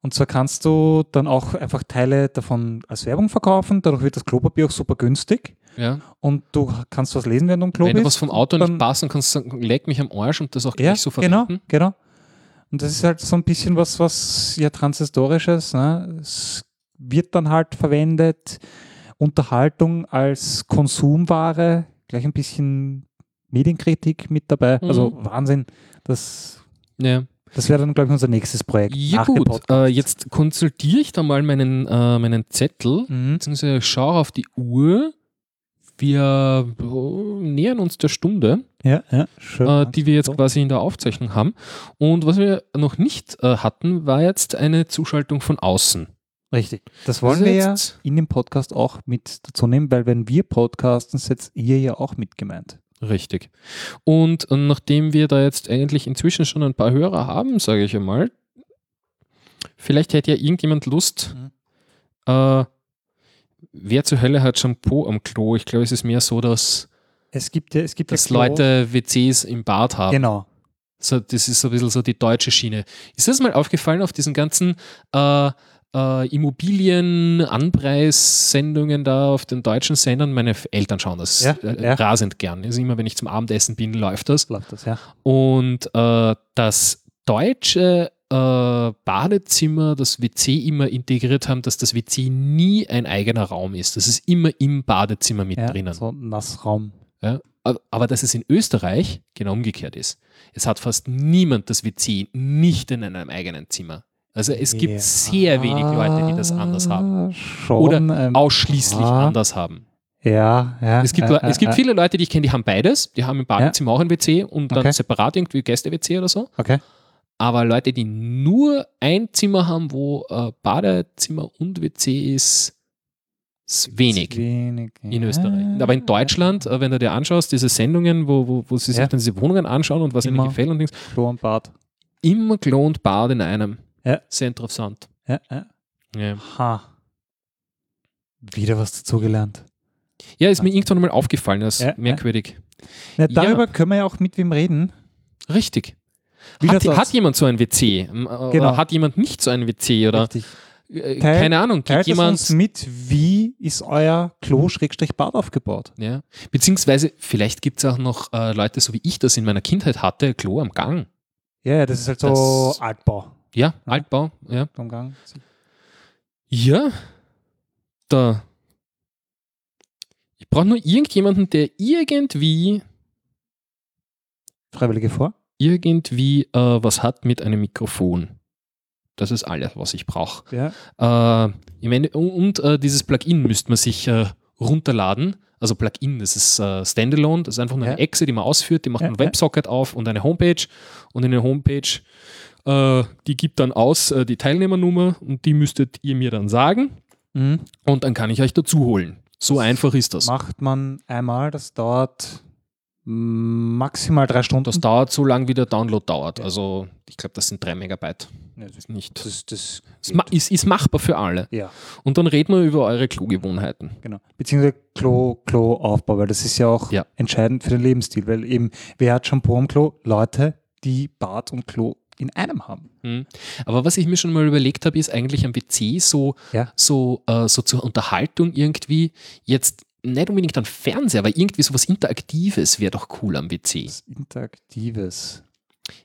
Und zwar kannst du dann auch einfach Teile davon als Werbung verkaufen. Dadurch wird das Klopapier auch super günstig. Ja. Und du kannst was lesen, während du im Klo Wenn bist. du was vom Auto nicht passt, dann kannst du sagen, leck mich am Arsch und das auch Ja, gleich so genau, verwenden. genau. Und das ist halt so ein bisschen was, was ja transhistorisches. Ne? Es wird dann halt verwendet. Unterhaltung als Konsumware, gleich ein bisschen Medienkritik mit dabei. Mhm. Also Wahnsinn. Das, Ja, das wäre dann, glaube ich, unser nächstes Projekt. ja gut. Äh, jetzt konsultiere ich da mal meinen, äh, meinen Zettel, Mhm. beziehungsweise schaue auf die Uhr. Wir äh, nähern uns der Stunde, Ja, ja, schön. äh, die wir jetzt So. quasi in der Aufzeichnung haben. Und was wir noch nicht äh, hatten, war jetzt eine Zuschaltung von außen. Richtig. Das wollen wir ja in dem Podcast auch mit dazu nehmen, weil wenn wir podcasten, seid ihr ja auch mit gemeint. Richtig. Und äh, nachdem wir da jetzt eigentlich inzwischen schon ein paar Hörer haben, sage ich einmal, vielleicht hätte ja irgendjemand Lust, Mhm. äh, wer zur Hölle hat Shampoo am Klo? Ich glaube, es ist mehr so, dass, Es gibt es gibt dass Leute WCs im Bad haben. Genau. So, das ist so ein bisschen so die deutsche Schiene. Ist das mal aufgefallen auf diesen ganzen äh, äh, Immobilien-Anpreissendungen da auf den deutschen Sendern? Meine Eltern schauen das Ja, äh, ja. rasend gern. Also immer, wenn ich zum Abendessen bin, läuft das. Läuft das, ja. Und äh, das deutsche äh, Badezimmer, das WC immer integriert haben, dass das WC nie ein eigener Raum ist. Das ist immer im Badezimmer mit ja drinnen. So ein Nassraum. Ja? Aber, aber dass es in Österreich genau umgekehrt ist. Es hat fast niemand das WC nicht in einem eigenen Zimmer. Also es gibt Ja. sehr wenig Leute, die das anders haben. Schon, Oder ähm, Ausschließlich ah. anders haben. Ja, ja. Es gibt, äh, es gibt äh, viele Leute, die ich kenne, die haben beides. Die haben im Badezimmer auch ein WC und dann Okay. separat irgendwie Gäste-WC oder so. Okay. Aber Leute, die nur ein Zimmer haben, wo äh, Badezimmer und WC ist, ist wenig Wenig. in Österreich. Aber in Deutschland, äh, wenn du dir anschaust, diese Sendungen, wo, wo, wo sie sich Ja. dann diese Wohnungen anschauen und was ihnen Immer. gefällt und Dings, Klo und Bad. immer Klo und Bad in einem. Ja. Sehr interessant. Ja, ja. Ja, Ha. Wieder was dazugelernt. ja ist mir irgendwann mal aufgefallen, das ist merkwürdig. Ja. darüber können wir ja auch mit wem reden. Richtig. Hat, hat jemand so ein WC? Äh, Genau. Oder hat jemand nicht so ein WC? Oder Richtig. äh, Teil- keine Ahnung, Teilt jemand. uns mit, wie ist euer Klo-Bad aufgebaut? Ja. Beziehungsweise, vielleicht gibt es auch noch äh, Leute, so wie ich das in meiner Kindheit hatte, Klo am Gang. Ja, ja, das ist halt so Das- Altbau Ja, Altbau, ja. am Gang. Ja, da. Ich brauche nur irgendjemanden, der irgendwie, Freiwillige vor? irgendwie äh, was hat mit einem Mikrofon. Das ist alles, was ich brauche. Ja. Äh, ich meine, und und äh, dieses Plugin müsste man sich äh, runterladen. Also Plugin, das ist äh, Standalone, das ist einfach nur eine Ja. Echse, die man ausführt, die macht Ja, einen ja. Websocket auf und eine Homepage. Und in der Homepage, äh, die gibt dann aus äh, die Teilnehmernummer und die müsstet ihr mir dann sagen. Mhm. Und dann kann ich euch dazu holen. So einfach ist das. Macht man einmal, das dauert maximal drei Stunden. Das dauert so lang, wie der Download dauert. Ja. Also ich glaube, das sind drei Megabyte. Ja, das, Ist nicht. das, das ist, ist machbar für alle. ja, Und dann reden wir über eure Klogewohnheiten. genau. Beziehungsweise Klo, Klo-Aufbau, weil das ist ja auch Ja. entscheidend für den Lebensstil, weil eben, wer hat Shampoo am Klo? Leute, die Bad und Klo in einem haben. Hm. Aber was ich mir schon mal überlegt habe, ist eigentlich am WC so, Ja. so, äh, so zur Unterhaltung irgendwie jetzt nicht unbedingt ein Fernseher, aber irgendwie so was Interaktives wäre doch cool am WC. Das Interaktives.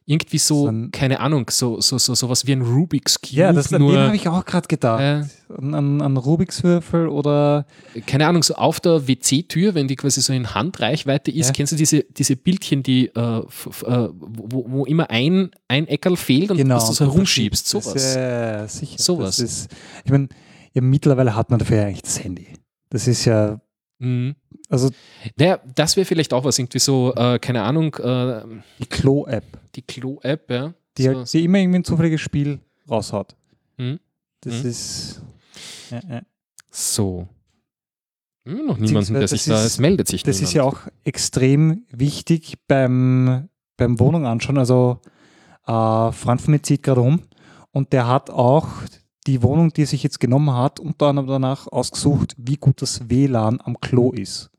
Irgendwie so, So ein- keine Ahnung, so, so, so, so was wie ein Rubik's Cube. Ja, das, an den habe ich auch gerade gedacht. äh, An, an, an Rubiks Würfel oder keine Ahnung, so auf der WC-Tür, wenn die quasi so in Handreichweite ist, Ja. kennst du diese, diese Bildchen, die, äh, äh, wo, wo immer ein, ein Eckerl fehlt und genau. dass du so herumschiebst, sowas. Ja, sicher. Sowas. Ist, ich meine, ja, mittlerweile hat man dafür ja eigentlich das Handy. Das ist ja, Mhm. also Naja, das wäre vielleicht auch was, irgendwie so, äh, keine Ahnung, äh, die Klo-App, die Klo-App, ja. die, so, halt, die immer irgendwie ein zufälliges Spiel raushaut. Mhm. Das Mhm. ist. Ja. so. Hm, noch niemanden, der das sich da, ist- es meldet sich Das ist niemand. ja auch extrem wichtig beim, beim Wohnung anschauen. Also äh, Freund von mir zieht gerade um und der hat auch die Wohnung, die er sich jetzt genommen hat, unter anderem danach ausgesucht, wie gut das WLAN am Klo ist.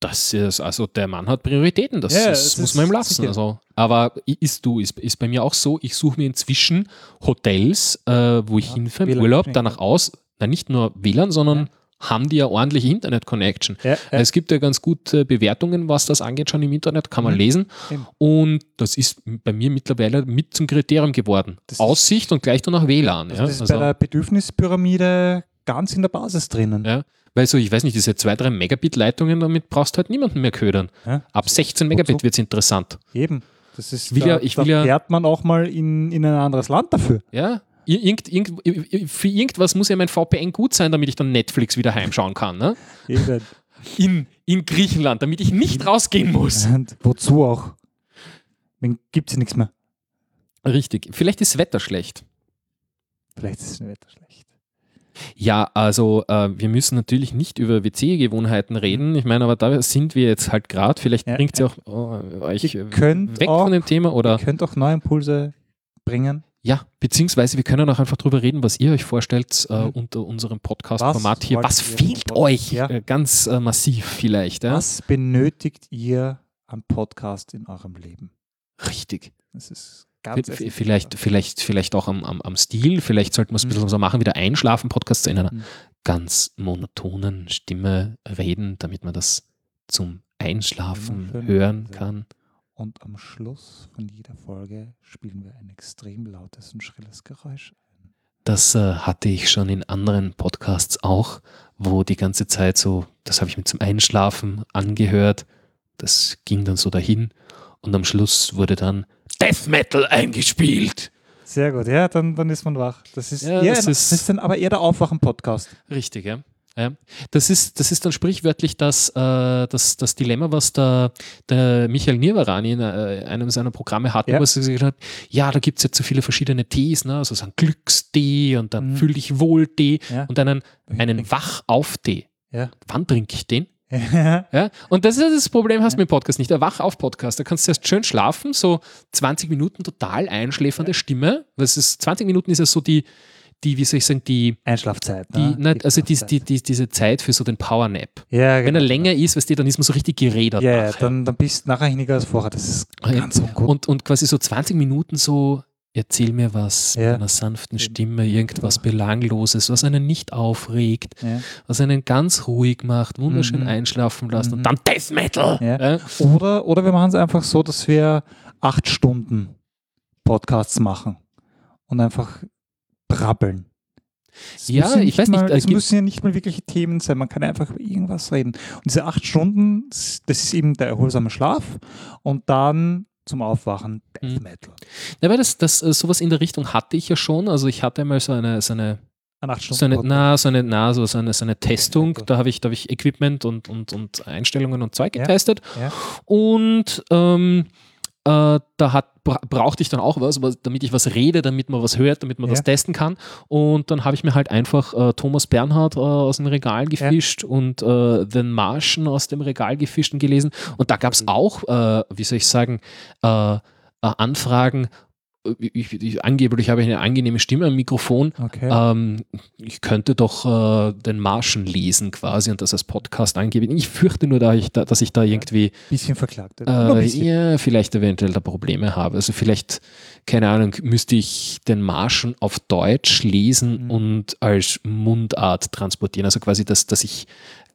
Das ist, also der Mann hat Prioritäten, das, Ja, das muss man ihm lassen. sicher. Also. Aber ist du, ist, ist bei mir auch so, ich suche mir inzwischen Hotels, äh, wo ich Ja, hinfahre im Urlaub, danach aus, na nicht nur WLAN, sondern haben die ja ordentliche Internet-Connection. Ja, Es gibt ja ganz gute Bewertungen, was das angeht, schon im Internet, kann man Mhm. lesen. Eben. Und das ist bei mir mittlerweile mit zum Kriterium geworden. Das Aussicht und gleich danach WLAN. also ja. das ist Also- bei der Bedürfnispyramide ganz in der Basis drinnen. Ja. Weil so, ich weiß nicht, diese 2, 3 Megabit-Leitungen, damit brauchst du halt niemanden mehr ködern. Ja, Ab 16 Megabit wird es interessant. Eben. Das ist, will da, ja- ich will da ja- fährt man auch mal in, in ein anderes Land dafür. Ja. Ir- Irgend, irgend, für irgendwas muss ja mein VPN gut sein, damit ich dann Netflix wieder heimschauen kann. Ne? In, in Griechenland, damit ich nicht rausgehen muss. Und wozu auch? Dann gibt es nichts mehr. Richtig. Vielleicht ist das Wetter schlecht. Vielleicht ist das Wetter schlecht. Ja, also äh, wir müssen natürlich nicht über WC-Gewohnheiten reden. Ich meine, aber da sind wir jetzt halt gerade. Vielleicht Ja, bringt es ja auch äh, euch weg auch- von dem Thema oder Ihr könnt auch neue Impulse bringen. Ja, beziehungsweise wir können auch einfach drüber reden, was ihr euch vorstellt äh, Mhm. unter unserem Podcast-Format hier. Was fehlt euch Ja. äh, ganz äh, massiv vielleicht? Ja? Was benötigt ihr an Podcast in eurem Leben? Richtig. Das ist ganz V-. Vielleicht, vielleicht, vielleicht auch am, am, am Stil. Vielleicht sollten wir es ein Mhm. bisschen so machen, wie der Einschlafen-Podcast in einer Mhm. ganz monotonen Stimme reden, damit man das zum Einschlafen hören kann. Und am Schluss von jeder Folge spielen wir ein extrem lautes und schrilles Geräusch. Das äh, hatte ich schon in anderen Podcasts auch, wo die ganze Zeit so, das habe ich mir zum Einschlafen angehört. Das ging dann so dahin und am Schluss wurde dann Death Metal eingespielt. Sehr gut, ja, dann, dann ist man wach. Das ist, Ja, eher, das das, ist- ist, dann aber eher der Aufwachen-Podcast. Richtig, ja. Ja. Das, ist, das ist dann sprichwörtlich das, äh, das, das Dilemma, was der, der Michael Nirvarani in äh, einem seiner Programme hatte, Ja. wo er gesagt hat, ja, da gibt es jetzt so viele verschiedene Tees, ne? also so ein Glückstee und dann Mhm. fühl dich wohl Tee Ja. und einen, einen Wach-auf-Tee. Ja. Wann trinke ich den? ja. Ja? Und das ist das Problem, hast du mit dem Podcast nicht. Der Wach-auf-Podcast, da kannst du erst schön schlafen, so 20 Minuten total einschläfernde Stimme. Was ist, 20 Minuten ist ja so die, die, wie soll ich sagen, die, Einschlafzeit. die, ne? nein, also die, die, die, diese Zeit für so den Powernap. ja, Wenn genau. er länger ist, weißt du, dann ist man so richtig geredet. Ja, ja, nachher. dann, dann bist du nachher hiniger als vorher. Das ist Ja. ganz ungut. und, und quasi so 20 Minuten so, erzähl mir was Ja. mit einer sanften. Stimme, irgendwas Ja. Belangloses, was einen nicht aufregt, ja. was einen ganz ruhig macht, wunderschön Mhm. einschlafen lassen Mhm. und dann Death Metal. Ja. Oder, oder wir machen es einfach so, dass wir acht Stunden Podcasts machen und einfach brabbeln. Es Ja, ich weiß nicht, Mal, äh, es müssen ja nicht mal wirkliche Themen sein, man kann einfach über irgendwas reden. Und diese acht Stunden, das ist eben der erholsame Schlaf und dann zum Aufwachen Death Mhm. Metal. Ja, weil das, das, äh, sowas in der Richtung hatte ich ja schon. Also ich hatte einmal so eine, so eine, An acht Stunden so eine, na, so eine, na, so, eine, so eine Testung. Da habe ich, da habe ich Equipment und, und, und Einstellungen und Zeug Ja. getestet. Ja. Und ähm, äh, da hat, bra brauchte ich dann auch was, damit ich was rede, damit man was hört, damit man Ja. was testen kann. Und dann habe ich mir halt einfach äh, Thomas Bernhard äh, aus dem Regal gefischt und äh, The Martian aus dem Regal gefischt und gelesen. Und da gab es auch, äh, wie soll ich sagen, äh, äh, Anfragen. Äh, Ich, ich, angeblich habe ich eine angenehme Stimme am Mikrofon. Okay. Ähm, ich könnte doch äh, den Marschen lesen quasi und das als Podcast angeben. Ich fürchte nur, da ich da, dass ich da irgendwie bisschen verklagt. Äh, bisschen. ja, vielleicht eventuell da Probleme habe. Also vielleicht, keine Ahnung, müsste ich den Marschen auf Deutsch lesen Mhm. und als Mundart transportieren. Also quasi, dass, dass ich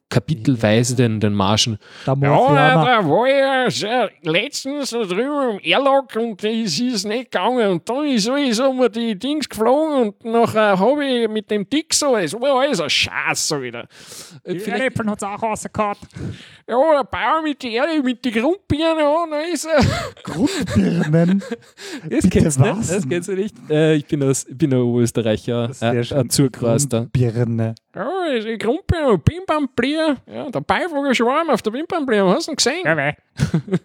kapitelweise den, den Marschen Da Ja, da war ich ja letztens so drüben im Airlock und es ist nicht gegangen. Und dann ist alles um die Dings geflogen und nachher habe ich mit dem Dick so, es war alles ein Scheiß so wieder. äh, vielleicht, hat es auch rausgehauen. Ja, der Bauer mit der Erde, mit den Grundbirnen an, da ist er. Grundbirnen. das kennst du nicht? Das kennst du nicht? Äh, ich bin aus, ich bin ein Oberösterreicher, äh, schön. äh, Zurkreuster. Grundbirne. Ja, die Grumpe, Bimbamblier, ja, der Beifahrerschwarm auf der Bimbamblier, hast du ihn gesehen? Ja, wei.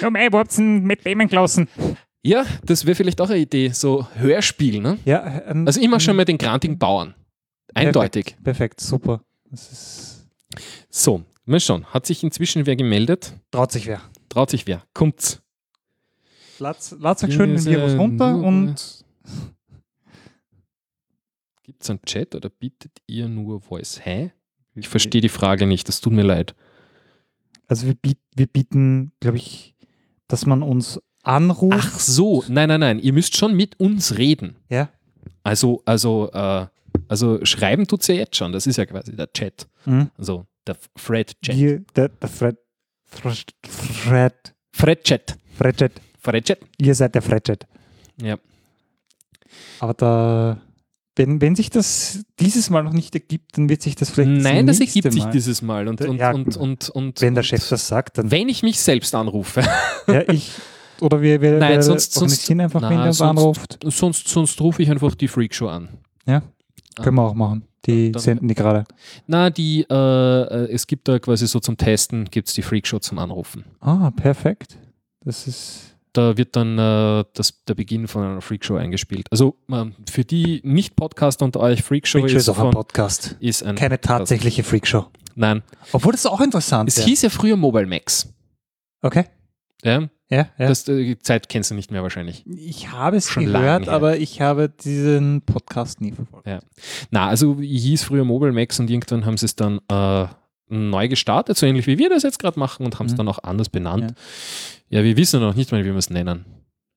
Ja, mei, wo habt ihr ihn mit wem gelassen? Ja, das wäre vielleicht auch eine Idee, so Hörspiel, ne? Ja, ähm, Also immer schon mal den grantigen Bauern. Eindeutig. Perfekt, super. Das ist, So, mal schauen. Hat sich inzwischen wer gemeldet? traut sich wer. Traut sich wer? Kommt's. Lad's euch schön den Virus runter und Gibt es einen Chat oder bietet ihr nur Voice? Hä? Ich verstehe die Frage nicht, das tut mir leid. also wir, biet, wir bieten, glaube ich, dass man uns anruft. Ach so, nein, nein, nein. Ihr müsst schon mit uns reden. Ja. Also, also, äh, also schreiben tut's ja jetzt schon. Das ist ja quasi der Chat. Mhm. Also der Fred-Chat. Der, der Fred, Fred, Fred, Fred-Chat. Fredjet. Fred-Chat. Ihr seid der Fredjet. Ja. Aber da, wenn, wenn sich das dieses Mal noch nicht ergibt, dann wird sich das vielleicht Nein, das nächste ergibt sich Mal. dieses Mal. Und, und, ja, und, und, und, Wenn der Chef das sagt, dann Wenn ich mich selbst anrufe, ja, ich oder wir, wir, Nein, sonst- sonst- einfach, na, wenn der uns anruft. sonst, sonst rufe ich einfach die Freakshow an. Ja, können wir auch machen. Die Dann- senden die gerade. Na, die, äh, es gibt da quasi so zum Testen, gibt es die Freakshow zum Anrufen. Ah, perfekt. Das ist Da wird dann äh, das, der Beginn von einer Freakshow eingespielt. Also ähm, für die Nicht-Podcaster unter euch, Freakshow, Freakshow ist, ist auch ein von, Podcast. ist ein Keine tatsächliche Freakshow. Nein, Obwohl das auch interessant es ist. hieß ja früher Mobile Max. Okay. Ja? Ja, ja. Das, äh, die Zeit kennst du nicht mehr wahrscheinlich. ich habe es Schon gehört, aber ich habe diesen Podcast nie verfolgt. Ja. Na, also hieß früher Mobile Max und irgendwann haben sie es dann äh, neu gestartet, so ähnlich wie wir das jetzt gerade machen und haben es Mhm. dann auch anders benannt. Ja. wir wissen noch nicht mal, wie wir es nennen.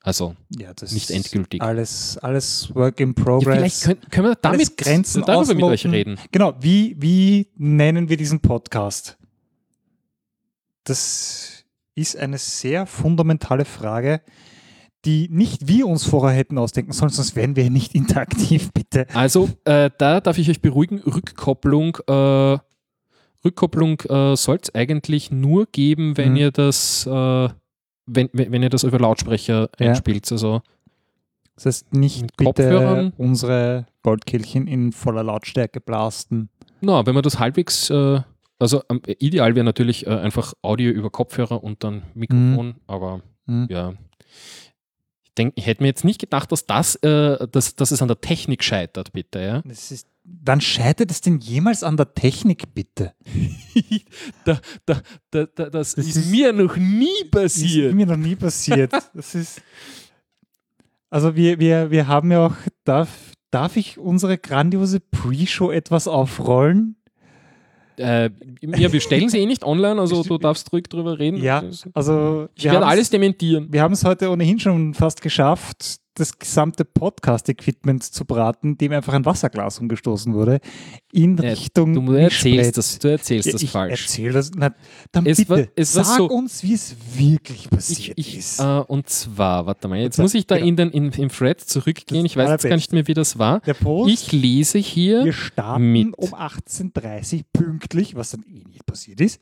Also Ja, das nicht endgültig. Alles, alles Work in Ja, Progress. vielleicht können, können wir Alles damit Grenzen darüber mit euch ausloten. reden. Genau, wie, wie nennen wir diesen Podcast? Das ist eine sehr fundamentale Frage, die nicht wir uns vorher hätten ausdenken sollen, sonst wären wir nicht interaktiv, bitte. Also, äh, da darf ich euch beruhigen, Rückkopplung, äh, Rückkopplung äh, soll es eigentlich nur geben, wenn Mhm. ihr das, äh, wenn, wenn ihr das über Lautsprecher Ja. einspielt. Also, Das heißt, nicht bitte unsere Goldkehlchen in voller Lautstärke blasten. na, wenn man das halbwegs, äh, also ähm, ideal wäre natürlich äh, einfach Audio über Kopfhörer und dann Mikrofon, aber Hm. ja. Ich denke, ich hätte mir jetzt nicht gedacht, dass das, äh, dass, dass es an der Technik scheitert, bitte, ja. Ist, wann scheitert es denn jemals an der Technik, bitte? da, da, da, da, das, Das ist, ist- mir noch nie Das ist passiert. mir noch nie passiert. Das ist. Also wir, wir, wir haben ja auch, darf, darf ich unsere grandiose Pre-Show etwas aufrollen? Äh, ja, wir stellen sie eh nicht online, also du darfst ruhig drüber reden. Ja, also Ich werde alles dementieren. Wir haben es heute ohnehin schon fast geschafft, das gesamte Podcast-Equipment zu braten, dem einfach ein Wasserglas umgestoßen wurde, in Ja, Richtung Du erzählst das, du erzählst Ja, das ich falsch. erzähl das. Na, dann Es bitte, war- es sag so- uns, wie es wirklich Ich, passiert ich, ist. äh, und zwar, warte mal, jetzt zwar- muss ich da genau. in den, in, im Thread zurückgehen. Das Ich weiß jetzt gar nicht mehr, wie das war. Der Post, Ich lese hier. wir starten mit- um 18.30 Uhr pünktlich, was dann eh nicht passiert ist.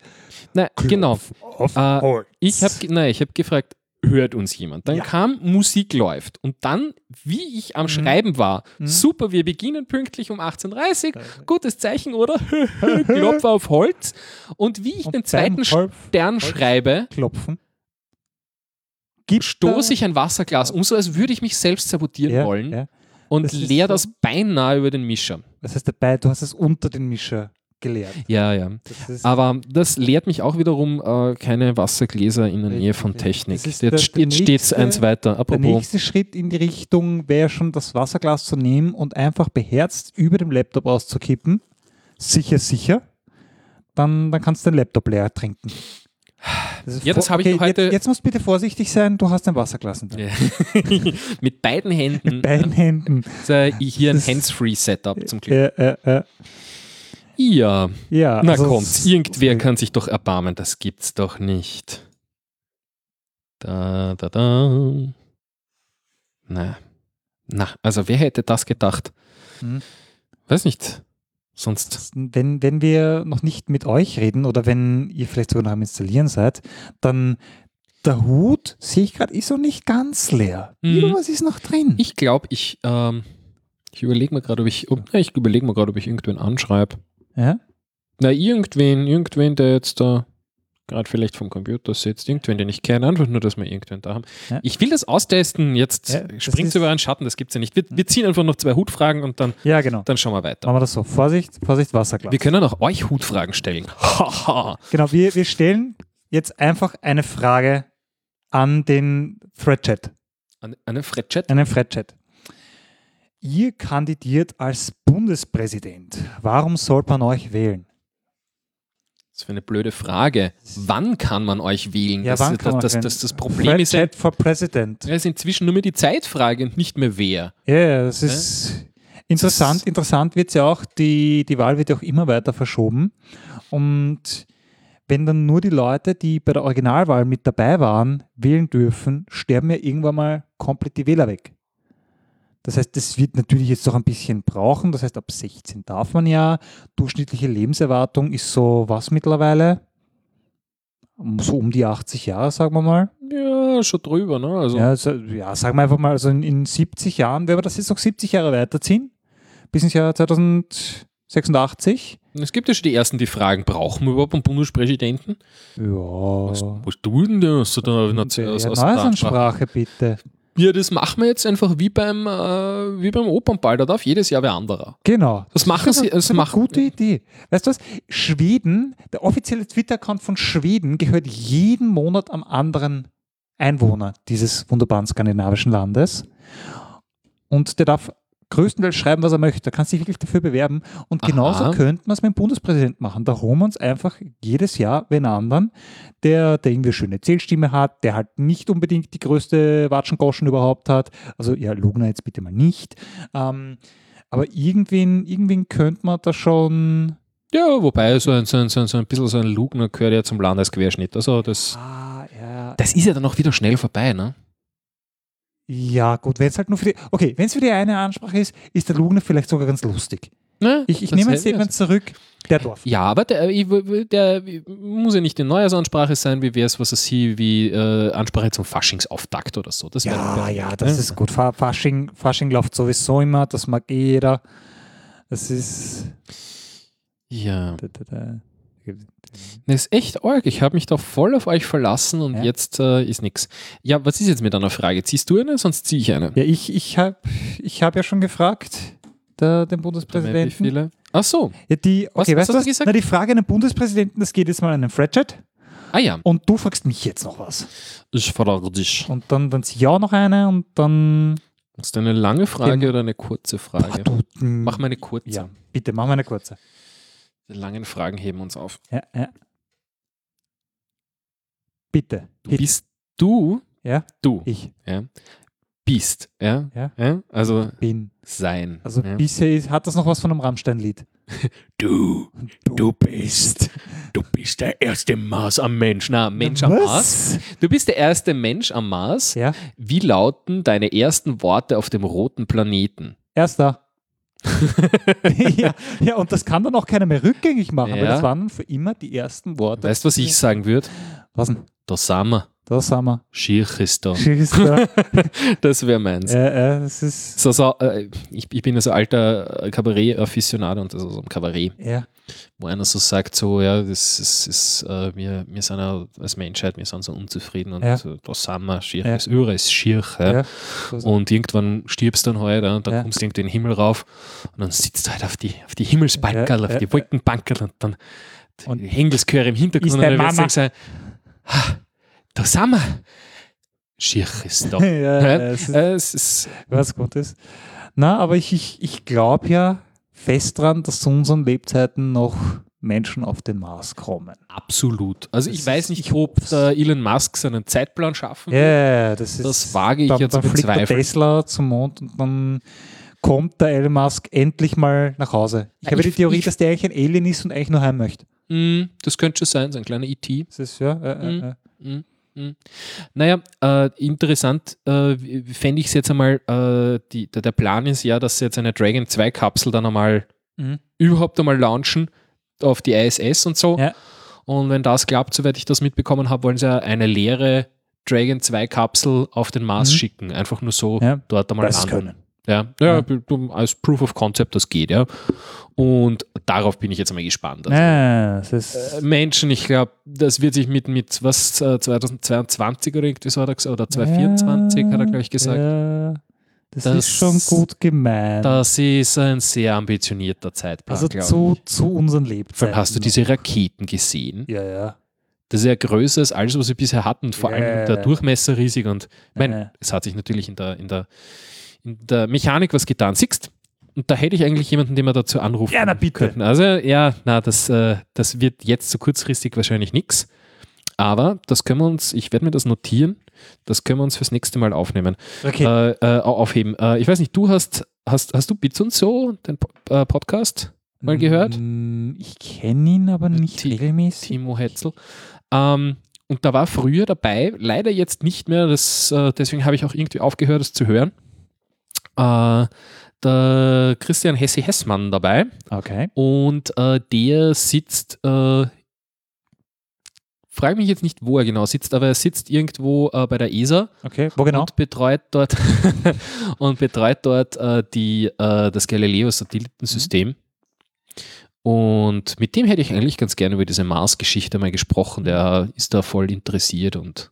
Na, genau. Auf Äh, Holz. Ich habe nein, ich habe gefragt, hört uns jemand? Dann Ja. kam Musik läuft und dann, wie ich am Schreiben war, Mhm. super, wir beginnen pünktlich um 18:30 Gutes Zeichen, oder? Klopf auf Holz. Und wie ich Und den zweiten Stern Holz. schreibe, klopfen. Stoße ich ein Wasserglas um, so als würde ich mich selbst sabotieren ja, wollen Ja. und Das leer das beinahe über den Mischer. Das heißt dabei, du hast es unter den Mischer geleert. Ja, ja. Das ist, Aber das lehrt mich auch wiederum äh, keine Wassergläser in der Nähe von. Technik. Das ist Jetzt, der- der jetzt steht es nächste- eins weiter. der Apropos. nächste Schritt in die Richtung wäre schon das Wasserglas zu nehmen und einfach beherzt über dem Laptop auszukippen. Sicher, sicher. Dann, dann kannst du den Laptop leer trinken. ist Ja, das habe ich heute- Jetzt, jetzt musst du bitte vorsichtig sein, du hast ein Wasserglas in der Ja. Mit beiden Händen. Mit beiden Händen. Äh, hier ein Das- Hands-Free-Setup zum Glück. Äh, äh, Ja, ja, na also kommt, irgendwer kann sich doch erbarmen, das gibt's doch nicht. Da, da, da. Na, na, also wer hätte das gedacht? Hm. Weiß nicht. Sonst. Wenn, wenn wir noch nicht mit euch reden oder wenn ihr vielleicht sogar noch am Installieren seid, dann der Hut, sehe ich gerade, ist noch nicht ganz leer. Mhm. Irgendwas ist noch drin. Ich glaube, ich, ähm, Ich überlege mir gerade, ob ich, ob, ich überlege mir gerade, ob ich irgendwen anschreibe. Ja? Na, irgendwen, irgendwen, der jetzt da gerade vielleicht vom Computer sitzt, irgendwen, den ich kenne, einfach nur, dass wir irgendwen da haben. Ja. Ich will das austesten, jetzt Ja, springt Hm. über einen Schatten, das gibt es ja nicht. Wir, wir ziehen einfach noch zwei Hutfragen und dann, Ja, genau. dann schauen wir weiter. Machen wir das so. Vorsicht, Vorsicht, Wasserglas. Wir können auch euch Hutfragen stellen. Genau, wir, wir stellen jetzt einfach eine Frage an den Threadchat. Eine, eine Fredchat? Einen Threadchat. Ihr kandidiert als Bundespräsident. Warum soll man euch wählen? Das ist für eine blöde Frage. Wann kann man euch wählen? Ja, das, wann das, kann man das, das, das Problem ist ja, Threadchat for President. ja, ist inzwischen nur mehr die Zeitfrage und nicht mehr wer. Ja, ja, das ist interessant. Interessant wird es ja auch, die, die Wahl wird ja auch immer weiter verschoben. Und wenn dann nur die Leute, die bei der Originalwahl mit dabei waren, wählen dürfen, sterben ja irgendwann mal komplett die Wähler weg. Das heißt, das wird natürlich jetzt noch ein bisschen brauchen. Das heißt, ab 16 darf man ja. Durchschnittliche Lebenserwartung ist so was mittlerweile? So um die 80 Jahre, sagen wir mal. Ja, schon drüber, ne? Also, Ja, also, ja, sagen wir einfach mal, also in, in 70 Jahren, wenn wir das jetzt noch 70 Jahre weiterziehen, bis ins Jahr 2086. Es gibt ja schon die ersten, die fragen, brauchen wir überhaupt einen Bundespräsidenten? Ja. Was, was tun denn aus der, aus, aus, aus der Ansprache? Neuesansprache, bitte. Ja, das machen wir jetzt einfach wie beim, äh, wie beim Opernball. Da darf jedes Jahr wer anderer. Genau. Das machen sie, Das das ist eine machen, gute Idee. Weißt du was? Schweden, der offizielle Twitter-Account von Schweden gehört jeden Monat am anderen Einwohner dieses wunderbaren skandinavischen Landes. Und der darf größtenteils schreiben, was er möchte. Da kannst du dich wirklich dafür bewerben. Und genauso Aha. könnten wir es mit dem Bundespräsidenten machen. Da holen wir uns einfach jedes Jahr wen anderen, der, der irgendwie eine schöne Zählstimme hat, der halt nicht unbedingt die größte Watschengoschen überhaupt hat. Also ja, Lugner jetzt bitte mal nicht. Ähm, aber irgendwen, irgendwen könnte man da schon. Ja, wobei so ein, so ein, so ein, so ein bisschen so ein Lugner gehört ja zum Landesquerschnitt. Also das, Ah, ja. das ist ja dann auch wieder schnell vorbei, ne? Ja, gut, wenn es halt nur für die. Okay, wenn es für die eine Ansprache ist, ist der Lugner vielleicht sogar ganz lustig. ne? Ich, ich nehme hätte- Statement zurück. Der Dorf. Ja, aber der, der muss ja nicht die Neujahrsansprache sein, wie wäre es, was er sie, wie äh, Ansprache zum Faschingsauftakt oder so. Das Ja, dann- ja, das ne? ist gut. Fa- Fasching, Fasching läuft sowieso immer, das mag jeder. Das ist. Ja, Da, da, da. Das ist echt arg. Ich habe mich da voll auf euch verlassen und Ja. jetzt äh, ist nichts. Ja, was ist jetzt mit einer Frage? Ziehst du eine, sonst ziehe ich eine. Ja, ich, ich habe ich hab ja schon gefragt, der, den Wie Bundespräsidenten. viele? Ach so. Ja, die, Was- okay, was weißt du hast was? du gesagt? Na, die Frage an den Bundespräsidenten, das geht jetzt mal an den Fredchat. Ah ja, Und du fragst mich jetzt noch was. ich frage dich. Und dann, dann ziehe ich auch noch eine und dann. Ist das eine lange Frage Genau. oder eine kurze Boah, Frage? du, mm, Mach mal eine kurze. Ja, bitte, mach mal eine kurze. Die langen Fragen heben uns auf. Ja, ja. Bitte. Du bitte. bist du, Ja, du, ich ja, bist, ja, Ja. also bin. sein. Also ja. bisher ist, hat das noch was von einem Rammstein-Lied. Du, du bist, du bist der erste Mars am Mensch. Na, Mensch am Mars. Du bist der erste Mensch am Mars. Ja, Wie lauten deine ersten Worte auf dem roten Planeten? erster. ja, ja, und das kann dann auch keiner mehr rückgängig machen, weil Ja. das waren für immer die ersten Worte. Weißt du, was ich sagen würde? Was denn? Da sind wir. Da sind wir. Schier ist da. Schieß da. Das wäre meins. äh, äh, das ist. So, so, äh, ich, ich bin so alter Kabarett-Afficionado und also so ein Kabarett, Ja, wo einer so sagt, so, ja, das ist, ist äh, wir, wir sind ja als Menschheit, wir sind so unzufrieden und Ja. so, da sind wir, schier Ja. ist Öre, ist schier. Ja. Und irgendwann stirbst du dann halt, und dann kommst du irgendwie in den Himmel rauf und dann sitzt du halt auf die, auf die Himmelsbankerl, auf die Wolkenbankerl und dann Und die Hengelschöre im Hintergrund ist und dann dann sagen, "Ha, da sind wir. Schier ist da. ja, Ja, ja, es ist äh, es ist, was Gutes. Na, aber ich, ich, ich glaube ja fest dran, dass zu unseren Lebzeiten noch Menschen auf den Mars kommen. Absolut. Also ich Das weiß ist- nicht, ich ob der Elon Musk seinen Zeitplan schaffen Ja, wird. das ist. Das wage ich dann, ja zu dann fliegt der bezweifeln. Tesla zum Mond und dann kommt der Elon Musk endlich mal nach Hause. Ich Ja, habe ich- die Theorie, ich- dass der eigentlich ein Alien ist und eigentlich nur heim möchte. Mm, das könnte schon sein, so ein kleiner E.T. Das ist ja. Äh, Mhm. äh. Mm, mm. Naja, äh, interessant äh, fände ich es jetzt einmal, äh, die, der, der Plan ist ja, dass sie jetzt eine Dragon 2 Kapsel dann einmal Mhm. überhaupt einmal launchen auf die ISS und so. Ja. Und wenn das klappt, soweit ich das mitbekommen habe, wollen sie ja eine leere Dragon 2 Kapsel auf den Mars Mhm. schicken. Einfach nur so Ja. dort einmal Das landen. können. Ja, ja, du- als Proof of Concept, das geht, ja. Und darauf bin ich jetzt einmal gespannt. Also, Ja, äh, Menschen, ich glaube, das wird sich mit, mit was, äh, 2022 oder irgendwie so hat er gesagt, oder 2024 hat er, glaube ich, gesagt. Ja, das, Das- ist schon gut gemeint. Das ist ein sehr ambitionierter Zeitplan, also zu, ich. zu unseren Lebzeiten. hast du diese Raketen gesehen? Ja, ja. Das ist ja größer als alles, was wir bisher hatten. Vor allem Ja. der Durchmesser riesig. Und ich meine, Ja. es hat sich natürlich in der, in, der, in der Mechanik was getan. Siehst und da hätte ich eigentlich jemanden, den wir dazu anrufen Ja, na bitte. könnten. Also ja, na, das, äh, das wird jetzt so kurzfristig wahrscheinlich nichts. Aber das können wir uns, ich werde mir das notieren, das können wir uns fürs nächste Mal aufnehmen, Okay. äh, äh, au- aufheben. Äh, ich weiß nicht, du hast, hast, hast du Bits und so, den äh, Podcast, mal gehört? Ich kenne ihn aber nicht Ti- regelmäßig. Timo Hetzel. Ähm, und da war früher dabei, leider jetzt nicht mehr, das, äh, deswegen habe ich auch irgendwie aufgehört, es zu hören. Äh, der Christian Hessi-Hessmann dabei Okay. und äh, der sitzt, äh, frage mich jetzt nicht, wo er genau sitzt, aber er sitzt irgendwo äh, bei der ESA Okay. Wo genau? und betreut dort und betreut dort äh, die, äh, das Galileo-Satellitensystem. Und mit dem hätte ich eigentlich ganz gerne über diese Mars-Geschichte mal gesprochen. Der ist da voll interessiert und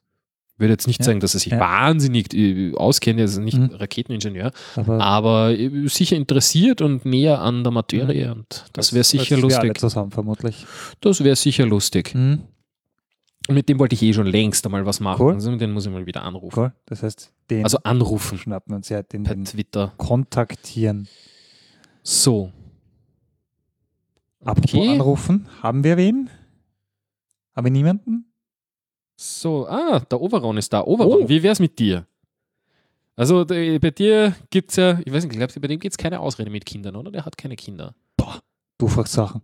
würde jetzt nicht Ja. sagen, dass er sich Ja. wahnsinnig äh, auskennt, er ist nicht Mhm. Raketeningenieur, Aber aber äh, sicher interessiert und näher an der Materie und das wäre sicher Mhm. das wir alle lustig. zusammen vermutlich. Das wäre sicher lustig. Mhm. Und mit dem wollte ich eh schon längst einmal was machen. Cool. Also den muss ich mal wieder anrufen. Cool. Das heißt, den Also anrufen schnappen uns ja den, per den Twitter. kontaktieren. So. Apropos Okay. anrufen, haben wir wen? Haben wir niemanden? So, ah, der Overon ist da. Overon, Oh. wie wär's mit dir? Also bei dir gibt's ja, ich weiß nicht, glaubst du, bei dem gibt's keine Ausrede mit Kindern, oder? Der hat keine Kinder. Du fragst Sachen.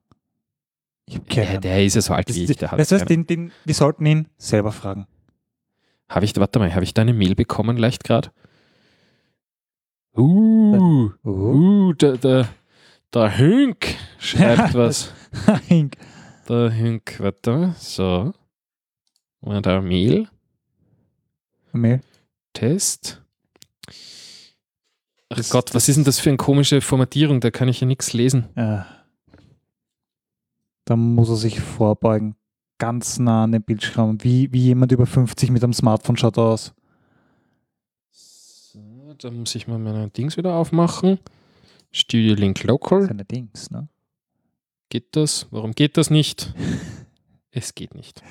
Ich habe keine Der, Ahnung. der ist ja so alt Das wie ich. Der hat weißt du was, den, den, wir sollten ihn selber fragen. Habe ich, warte mal, habe ich da eine Mail bekommen, leicht gerade? Uh, Oh. uh, der, der, der Hünk schreibt was. Hink. Der Hünk, warte mal, so. Und der Mail. Mail. Test. Ach Das- Gott, was ist denn das für eine komische Formatierung? Da kann ich ja nichts lesen. Äh, da muss er sich vorbeugen. Ganz nah an den Bildschirm. Wie, wie jemand über 50 mit einem Smartphone schaut aus. So, da muss ich mal meine Dings wieder aufmachen. Studio Link Local. Seine Dings, ne? Geht das? Warum geht das nicht? Es geht nicht.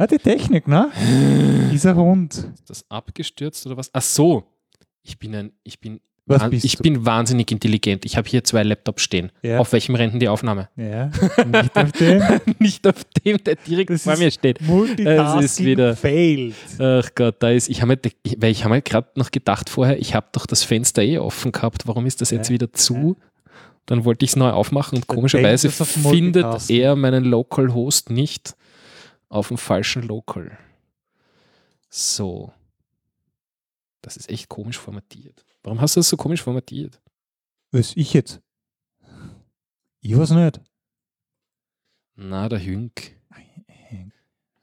Ah, die Technik, ne? Dieser Hund. Ist das abgestürzt oder was? Ach so. Ich bin ein, ich bin, Was wahn- bist ich du? bin wahnsinnig intelligent. Ich habe hier zwei Laptops stehen. Ja. Auf welchem rennt denn die Aufnahme? ja. Nicht auf den. nicht auf dem, der direkt Das vor mir steht. Multitasking Es ist wieder- failed. Ach Gott, da ist, ich habe mir, weil ich habe mir gerade noch gedacht vorher, ich habe doch das Fenster eh offen gehabt, warum ist das jetzt Ja, wieder zu? Dann wollte ich es neu aufmachen und komischerweise findet er meinen Local Host nicht auf dem falschen Local. So. Das ist echt komisch formatiert. Warum hast du das so komisch formatiert? Was ich jetzt? Ich weiß nicht. Na, der Hünk.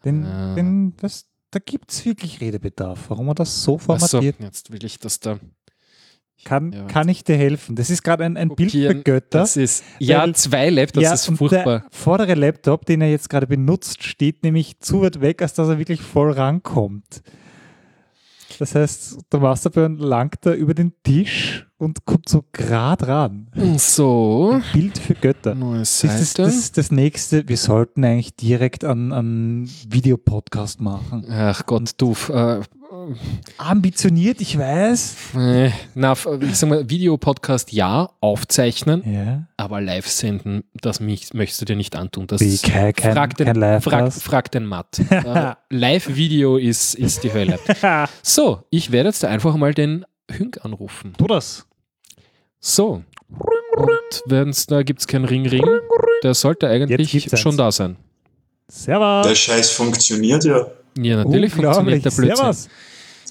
Den, Ah. den, was, da gibt es wirklich Redebedarf. Warum er das so formatiert, jetzt will ich das da. Kann, ja. kann ich dir helfen. Das ist gerade ein, ein Bild für. Götter. Das ist, ja, Weil- zwei Laptops, ja, das ist furchtbar. der vordere Laptop, den er jetzt gerade benutzt, steht nämlich zu weit weg, als dass er wirklich voll rankommt. Das heißt, der Masterburn langt da über den Tisch und kommt so gerade ran. So, Bild für Götter. neue Das ist das, Seite. das, das nächste. Wir sollten eigentlich direkt an, an Videopodcast machen. Ach Gott, du. Äh, Ambitioniert, ich weiß. na, ich sag mal, Videopodcast ja, aufzeichnen, Ja. aber live senden, das mich, möchtest du dir nicht antun. Das Wie, kein, kein, frag, den, kein frag, frag den Matt. äh, Live-Video ist, ist die Hölle. So, ich werde jetzt einfach mal den Hünk anrufen. Tu das. So. Und wenn's, da gibt es keinen Ring-Ring. Der sollte eigentlich schon eins. da sein. Servus. Der Scheiß funktioniert ja. Ja, natürlich funktioniert der Blödsinn. Servus.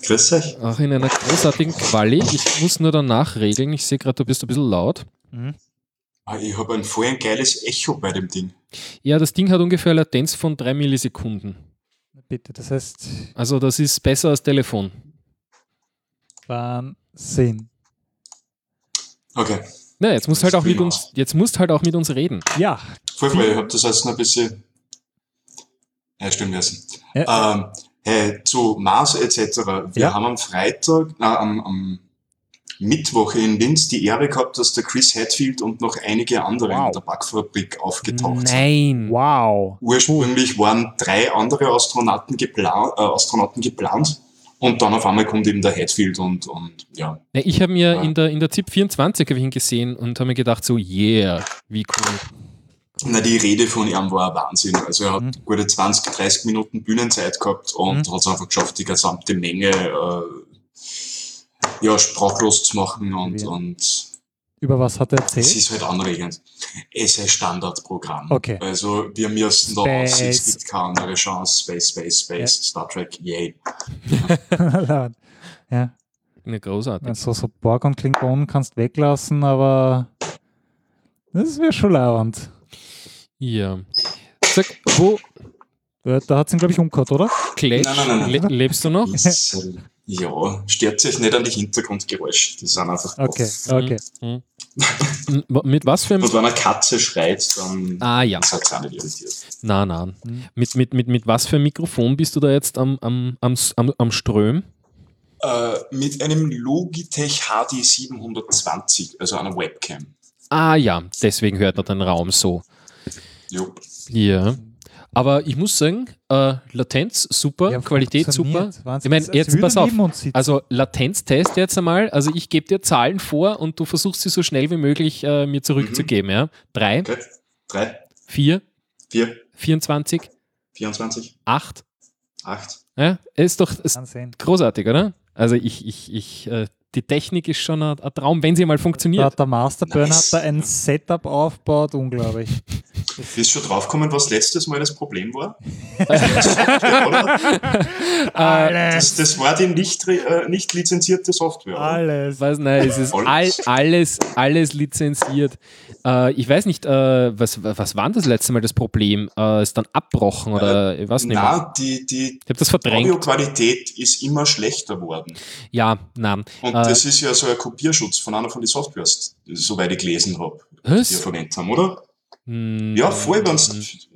Grüß euch. Auch in einer großartigen Quali. Ich muss nur danach regeln. Ich sehe gerade, du bist ein bisschen laut. Ah, Ich habe ein voll ein geiles Echo bei dem Ding. Ja, das Ding hat ungefähr eine Latenz von 3 Millisekunden. Bitte, das heißt Also das ist besser als Telefon. Wahnsinn. Okay. Na, jetzt musst halt auch mit uns, jetzt musst halt auch mit uns reden. Ja, Voll, voll, ich hab das jetzt noch ein bisschen ja, stimmt lassen. Ja. Ähm, hey, zu Mars etc. Wir Ja. haben am Freitag, äh, am, am Mittwoch in Linz die Ehre gehabt, dass der Chris Hadfield und noch einige andere Wow. in der Backfabrik aufgetaucht sind. Nein. wow. Ursprünglich waren drei andere Astronauten, geplan äh, Astronauten geplant und dann auf einmal kommt eben der Hadfield und, und ja. Ja, ich habe mir Ja. in der, in der ZIP 24 hab ich ihn gesehen und habe mir gedacht, so, yeah, wie cool. Na, die Rede von ihm war ein Wahnsinn. Also er hat Mhm. gute 20, 30 Minuten Bühnenzeit gehabt und Mhm. hat es einfach geschafft, die gesamte Menge äh, ja, sprachlos zu machen und, Wie? und Über was hat er es erzählt? ist halt anregend. Es ist ein Standardprogramm. Okay. Also wir müssen da aus, es gibt keine andere Chance. Space, Space, Space, Star Trek, yay. ja, Ne, großartig. also so Borg und Klingonen kannst weglassen, aber das wäre schon lauernd. Ja. Sag, wo, Da, da hat es ihn, glaube ich, umgehört, oder? Kletsch, Nein, nein, nein, le nein. lebst du noch? Ist, äh, ja, stört sich nicht an die Hintergrundgeräusche. Die sind einfach. Okay, okay. Mhm. M- Mit was für einem. Und wenn eine Katze schreit, dann Ah ja, ist es auch nicht irritiert. na, na. Mhm. Mit, mit, mit, mit was für einem Mikrofon bist du da jetzt am, am, am, am, am Ström? Äh, mit einem Logitech HD 720, also einer Webcam. Ah ja, deswegen hört man den Raum so. Jo. Ja. Aber ich muss sagen, äh, Latenz super, Ja, Qualität super. Wahnsinn. Ich meine, jetzt pass auf. Also Latenztest jetzt einmal. Also ich gebe dir Zahlen vor und du versuchst sie so schnell wie möglich äh, mir zurückzugeben. Ja? Drei, Okay. 3, vier, 4, 24, 24, acht. 8. Ja? Ist doch ist großartig, oder? Also ich, ich, ich, äh, die Technik ist schon ein, ein Traum, wenn sie mal Da funktioniert. hat der Masterburn Nice. hat da ein Setup aufgebaut, unglaublich. Bist du schon draufgekommen, was letztes Mal das Problem war? Oder? Das, das war die nicht, äh, nicht lizenzierte Software. Oder? Alles. Was, nein, es ist all, Alles. alles, alles lizenziert. Äh, ich weiß nicht, äh, was, was war denn das letzte Mal das Problem? Äh, ist dann abbrochen oder ich weiß nicht mehr. Na, die, die Ich habe das verdrängt. Audioqualität ist immer schlechter worden. Ja, nein. Und Äh, das ist ja so ein Kopierschutz von einer von den Softwares, soweit ich gelesen habe, die wir verwendet haben, oder? Hm, Ja, voll, wenn's.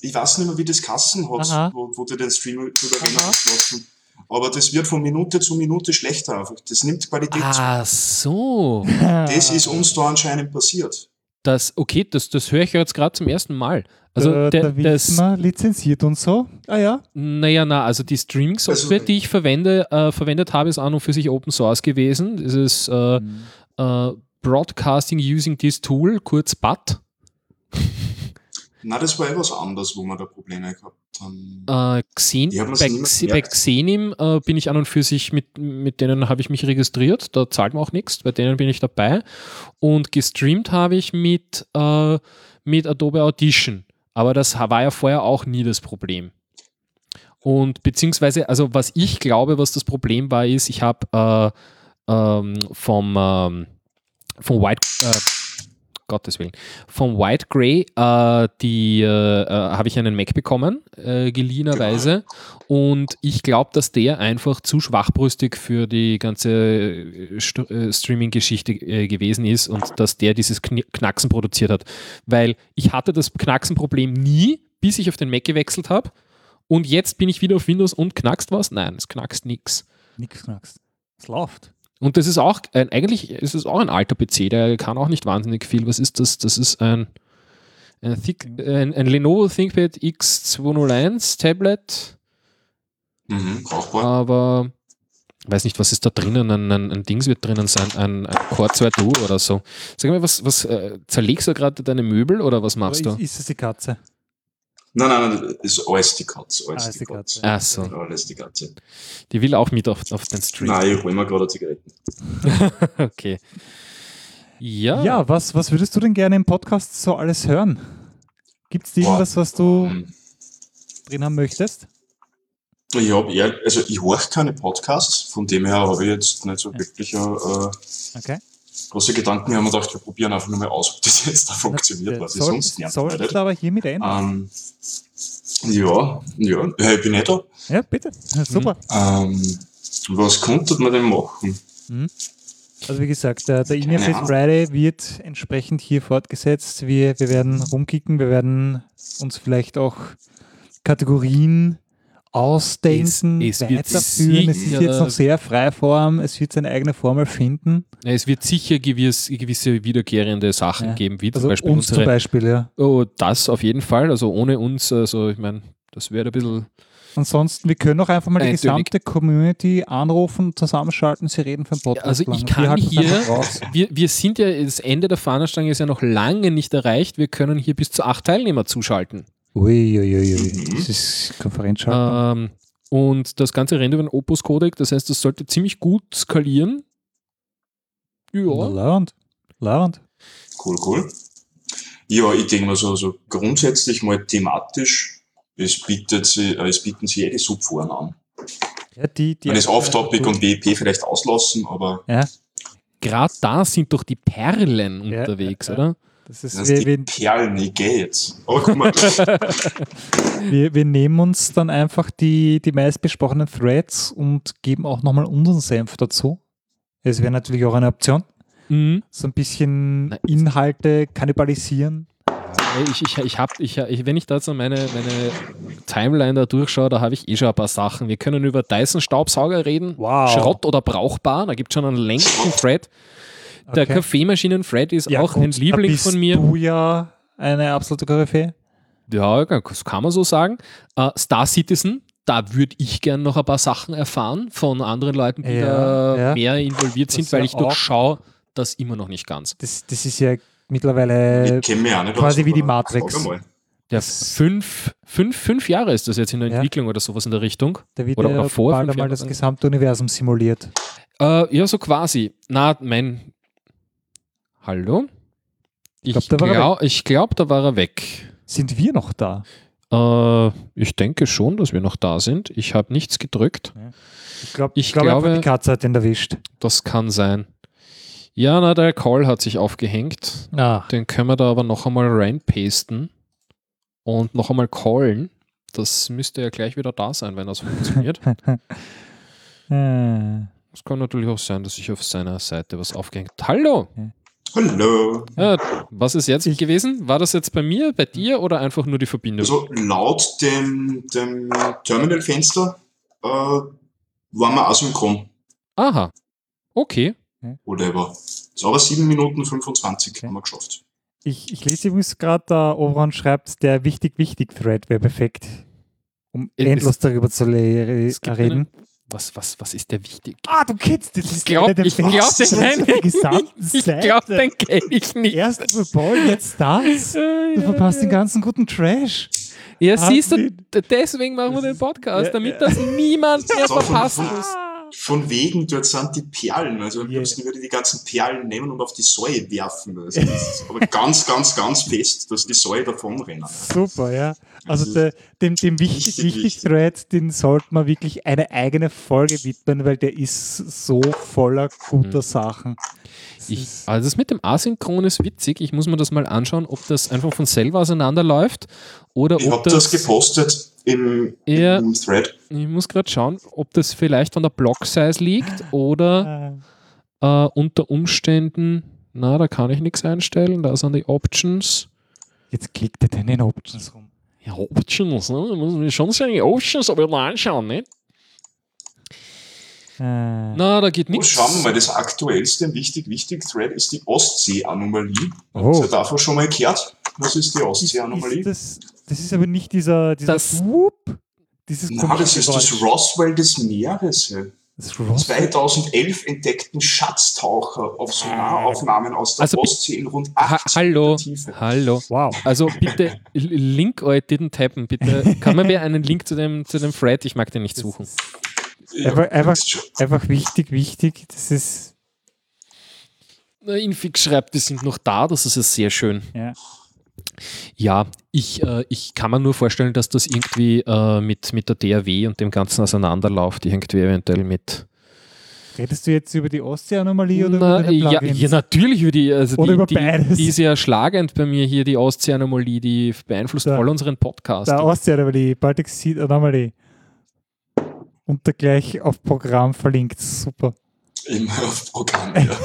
Ich weiß nicht mehr, wie das Kassen hat, Aha. wo, wo du den Stream drüber lassen. Aber das wird von Minute zu Minute schlechter einfach. Das nimmt Qualität zu. Ah, so. Das ist uns da anscheinend passiert. Das, okay, das, das höre ich ja jetzt gerade zum ersten Mal. Also, der, der, der das, Wiesner lizenziert und so. Ah ja. naja, na, also die Streaming-Software, Also- die ich verwende, äh, verwendet habe, ist an und für sich Open Source gewesen. Das ist äh, Mhm. äh, Broadcasting Using this Tool, kurz BAT. Na, das war etwas anders, wo wir da Probleme gehabt haben. Äh, Xen bei, bei. Xenim äh, bin ich an und für sich mit, mit denen habe ich mich registriert, da zahlt man auch nichts, bei denen bin ich dabei. Und gestreamt habe ich mit, äh, mit Adobe Audition. Aber das war ja vorher auch nie das Problem. Und beziehungsweise, also was ich glaube, was das Problem war, ist, ich habe äh, ähm, vom, ähm, vom White, äh, Gottes Willen, vom White Grey, äh, die äh, äh, habe ich einen Mac bekommen, äh, geliehenerweise. Und ich glaube, dass der einfach zu schwachbrüstig für die ganze St Streaming-Geschichte gewesen ist und dass der dieses Kn Knacksen produziert hat. Weil ich hatte das Knacksen-Problem nie, bis ich auf den Mac gewechselt habe. Und jetzt bin ich wieder auf Windows und knackst was? Nein, es knackst nichts. Nix knackst. Es läuft. Und das ist auch, ein, eigentlich ist es auch ein alter PC, der kann auch nicht wahnsinnig viel. Was ist das? Das ist ein, ein, Thick, ein, ein Lenovo ThinkPad X201 Tablet, Mhm, brauchbar. aber weiß nicht, was ist da drinnen? Ein, ein, ein Dings wird drinnen sein, ein, ein Core 2 Duo oder so. Sag mal, was, was äh, zerlegst du gerade deine Möbel oder was machst Aber du? ist, ist es die Katze? Nein, nein, nein, ist alles die Katze. Alles Ah, ist die die Katze. Ach so, Alles die Katze. die will auch mit auf, auf den Stream. Nein, ich hol mir gerade Zigaretten. Okay. Ja. Ja, was, was würdest du denn gerne im Podcast so alles hören? Gibt es irgendwas, was du Ähm, drin haben möchtest? Ich habe eher, also ich horch keine Podcasts, von dem her habe ich jetzt nicht so wirklich äh, Okay. Große Gedanken. Wir haben gedacht, wir probieren einfach nur mal aus, ob das jetzt da funktioniert, was ich Soll- sonst Solltest nicht. du aber hiermit ein? Ähm, ja, ja, ich bin nicht da. Ja, bitte. Ja, Super. Ähm, was konnte man denn machen? Mhm. Also wie gesagt, der, der In-Your Face Ahnung. Friday wird entsprechend hier fortgesetzt. Wir, wir werden rumkicken, wir werden uns vielleicht auch Kategorien ausdenken, Es- es wird weiterführen. Es ist jetzt noch sehr Freiform, es wird seine eigene Formel finden. Es wird sicher gewiss, gewisse wiederkehrende Sachen Ja. geben, wie zum Also Beispiel uns zum unsere. Beispiel, ja. Oh, das auf jeden Fall. Also ohne uns, also ich meine, das wäre ein bisschen. Ansonsten, wir können auch einfach mal die gesamte Community anrufen, zusammenschalten, sie reden für den Podcast. Also ich lang. kann hier-. Wir, wir sind ja, das Ende der Fahnenstange ist ja noch lange nicht erreicht. Wir können hier bis zu acht Teilnehmer zuschalten. Ui, ui, ui. Mhm. Das ist Konferenzschaltung. Ähm, und das Ganze rennt über den Opus Codec, das heißt, das sollte ziemlich gut skalieren. Ja. Lauernd. Lauernd. Cool, cool. Ja, ich denke mal so, so grundsätzlich mal thematisch, es, bietet sie, äh, es bieten sich die Subforen an. Ja, die, die Man ist Off-Topic und WP vielleicht auslassen, aber Ja, Gerade da sind doch die Perlen Ja, unterwegs, ja. oder? Das ist, das wir, die wir, Perlen, gehe jetzt. Aber guck mal, wir, wir nehmen uns dann einfach die, die meistbesprochenen Threads und geben auch nochmal unseren Senf dazu. Es wäre natürlich auch eine Option. Mhm. So ein bisschen Nein. Inhalte kannibalisieren. Ich, ich, ich hab, ich, ich, wenn ich da so meine, meine Timeline da durchschaue, da habe ich eh schon ein paar Sachen. Wir können über Dyson-Staubsauger reden. Wow. Schrott oder brauchbar. Da gibt es schon einen längsten Thread. Der Okay. Kaffeemaschinen-Thread ist Ja, auch gut, ein Liebling bist von mir. Du ja eine absolute Koryphäe. Ja, das kann man so sagen. Äh, Star Citizen, da würde ich gern noch ein paar Sachen erfahren von anderen Leuten, die Ja, da ja. mehr involviert Das sind, weil ja ich auch- durchschaue das immer noch nicht ganz. Das, das ist ja mittlerweile quasi wie die Matrix. Ja, Das- fünf, fünf, fünf Jahre ist das jetzt in der Ja. Entwicklung oder sowas in der Richtung. da wird oder ja noch vor bald einmal das gesamte Universum simuliert. Äh, ja, so quasi. Na, mein. Hallo? Ich glaub, da glaube, ich glaub, da war er weg. Sind wir noch da? Äh, ich denke schon, dass wir noch da sind. Ich habe nichts gedrückt. Ich, glaub, Ich ich glaube, glaube- die Katze hat den erwischt. Das kann sein. Ja, na, der Call hat sich aufgehängt. Ah, Den können wir da aber noch einmal reinpasten und noch einmal callen. Das müsste ja gleich wieder da sein, wenn das funktioniert. äh, Es kann natürlich auch sein, dass sich auf seiner Seite was aufgehängt hat. Hallo! Hallo. Ja, was ist jetzt Ich- gewesen? War das jetzt bei mir, bei dir oder einfach nur die Verbindung? Also laut dem, dem Terminalfenster äh, waren wir asynchron. Aha. Okay. Whatever. Ist aber 7 Minuten 25 Okay. haben wir geschafft. ich, ich lese übrigens gerade, da Oberon schreibt, der wichtig-wichtig-Thread wäre perfekt, um Es- endlos darüber zu le Es gibt reden. einen- Was, was, was ist der wichtig? Ah, du kennst das. Ich glaube, ich glaub, den ich. glaube, den kenne ich nicht. Erst über Paul, jetzt das. Du verpasst den ganzen guten Trash. Ja, siehst du, deswegen machen wir den Podcast, damit ja. das niemand mehr verpassen von- muss. Von wegen, dort sind die Perlen. Also am Yeah. liebsten würde ich die ganzen Perlen nehmen und auf die Säue werfen. Also das ist aber ganz, ganz, ganz fest, dass die Säue davonrennen. Super, ja. Also Das der, dem, dem wichtig, wichtig. Thread, den sollte man wirklich eine eigene Folge widmen, weil der ist so voller guter Sachen. Das Ich, also das mit dem Asynchron ist witzig. Ich muss mir das mal anschauen, ob das einfach von selber auseinanderläuft oder Ich ob habe das gepostet im, Ja. im Thread. Ich muss gerade schauen, ob das vielleicht von der Block-Size liegt oder äh, äh, unter Umständen, na, da kann ich nichts einstellen, da sind die Options. jetzt klickt er denn in Options rum. Ja, Options, ne? Da muss man schon sagen, Options, aber mal anschauen, ne? Äh, Na, da geht Oh, nichts. schauen wir mal, das aktuellste wichtig, wichtig Thread ist die Ostsee-Anomalie. Oh. Habt ihr davon schon mal gehört? Was ist die ist, Ostsee-Anomalie? ist das, das ist aber nicht dieser, dieser Das- Whoop, dieses Na, das ist das Geräusch. Roswell des Meeres. ja. Das Ross 2011 entdeckten Schatztaucher auf Sonaraufnahmen aus der Also Ostsee in rund Ha 80 hallo, Meter Tiefe. hallo. Wow. Also bitte, Link euch didn't tappen. Bitte, kann man mir einen Link zu dem, zu dem Thread? Ich mag den nicht suchen. Ja, Einfach, einfach, einfach wichtig, wichtig. Das ist, Na, Infix schreibt, wir sind noch da, das ist ja sehr schön. ja. Ja, ich, äh, ich kann mir nur vorstellen, dass das irgendwie äh, mit, mit der DAW und dem Ganzen auseinanderläuft, irgendwie eventuell mit. Redest du jetzt über die Ostsee-Anomalie oder Na, über ja, ja, natürlich über die, also Oder die, über die, beides. die ist ja schlagend bei mir hier, die Ostsee-Anomalie, die beeinflusst Da- voll unseren Podcast. Der Ostsee-Anomalie, Baltic Sea Anomaly. Und da gleich auf Programm verlinkt. Super. Immer auf Programm, ja.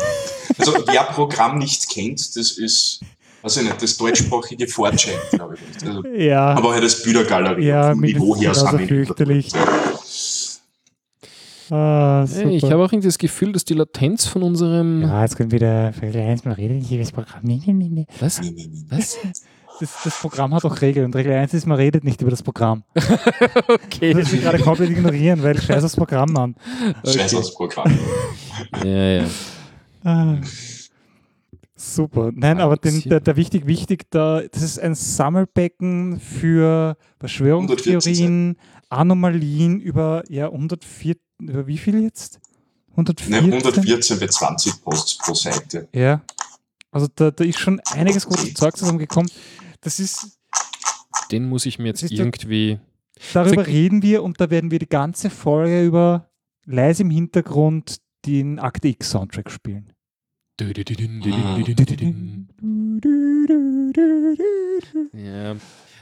Also wer Programm nicht kennt, das ist, weiß ich nicht, das deutschsprachige Fortschein, glaube ich. Also, Ja, aber halt das Bildergalerie ja, vom Niveau her wir fürchterlich. Ah. Ich habe auch irgendwie das Gefühl, dass die Latenz von unserem. ja, jetzt können wieder eins mal reden, hier das Programm. Nee, nee, nee, nee. Was? Was? Das, das Programm hat auch Regeln. Und Regel 1 ist, man redet nicht über das Programm. Okay. Das will ich gerade komplett ignorieren, weil scheiß das Programm an. Scheiß aufs Programm. Ja, ja. Ah. Super. Nein, aber den, der, der wichtig, wichtig, da, das ist ein Sammelbecken für Verschwörungstheorien, Anomalien über, ja, 104, über wie viel jetzt? 114? Ne, 114 bei 20 Posts pro Seite. Ja. Also da, da ist schon einiges gutes Zeug zusammengekommen. Das ist, Den muss ich mir jetzt irgendwie. darüber reden wir und da werden wir die ganze Folge über leise im Hintergrund den Akte X Soundtrack spielen. Ja.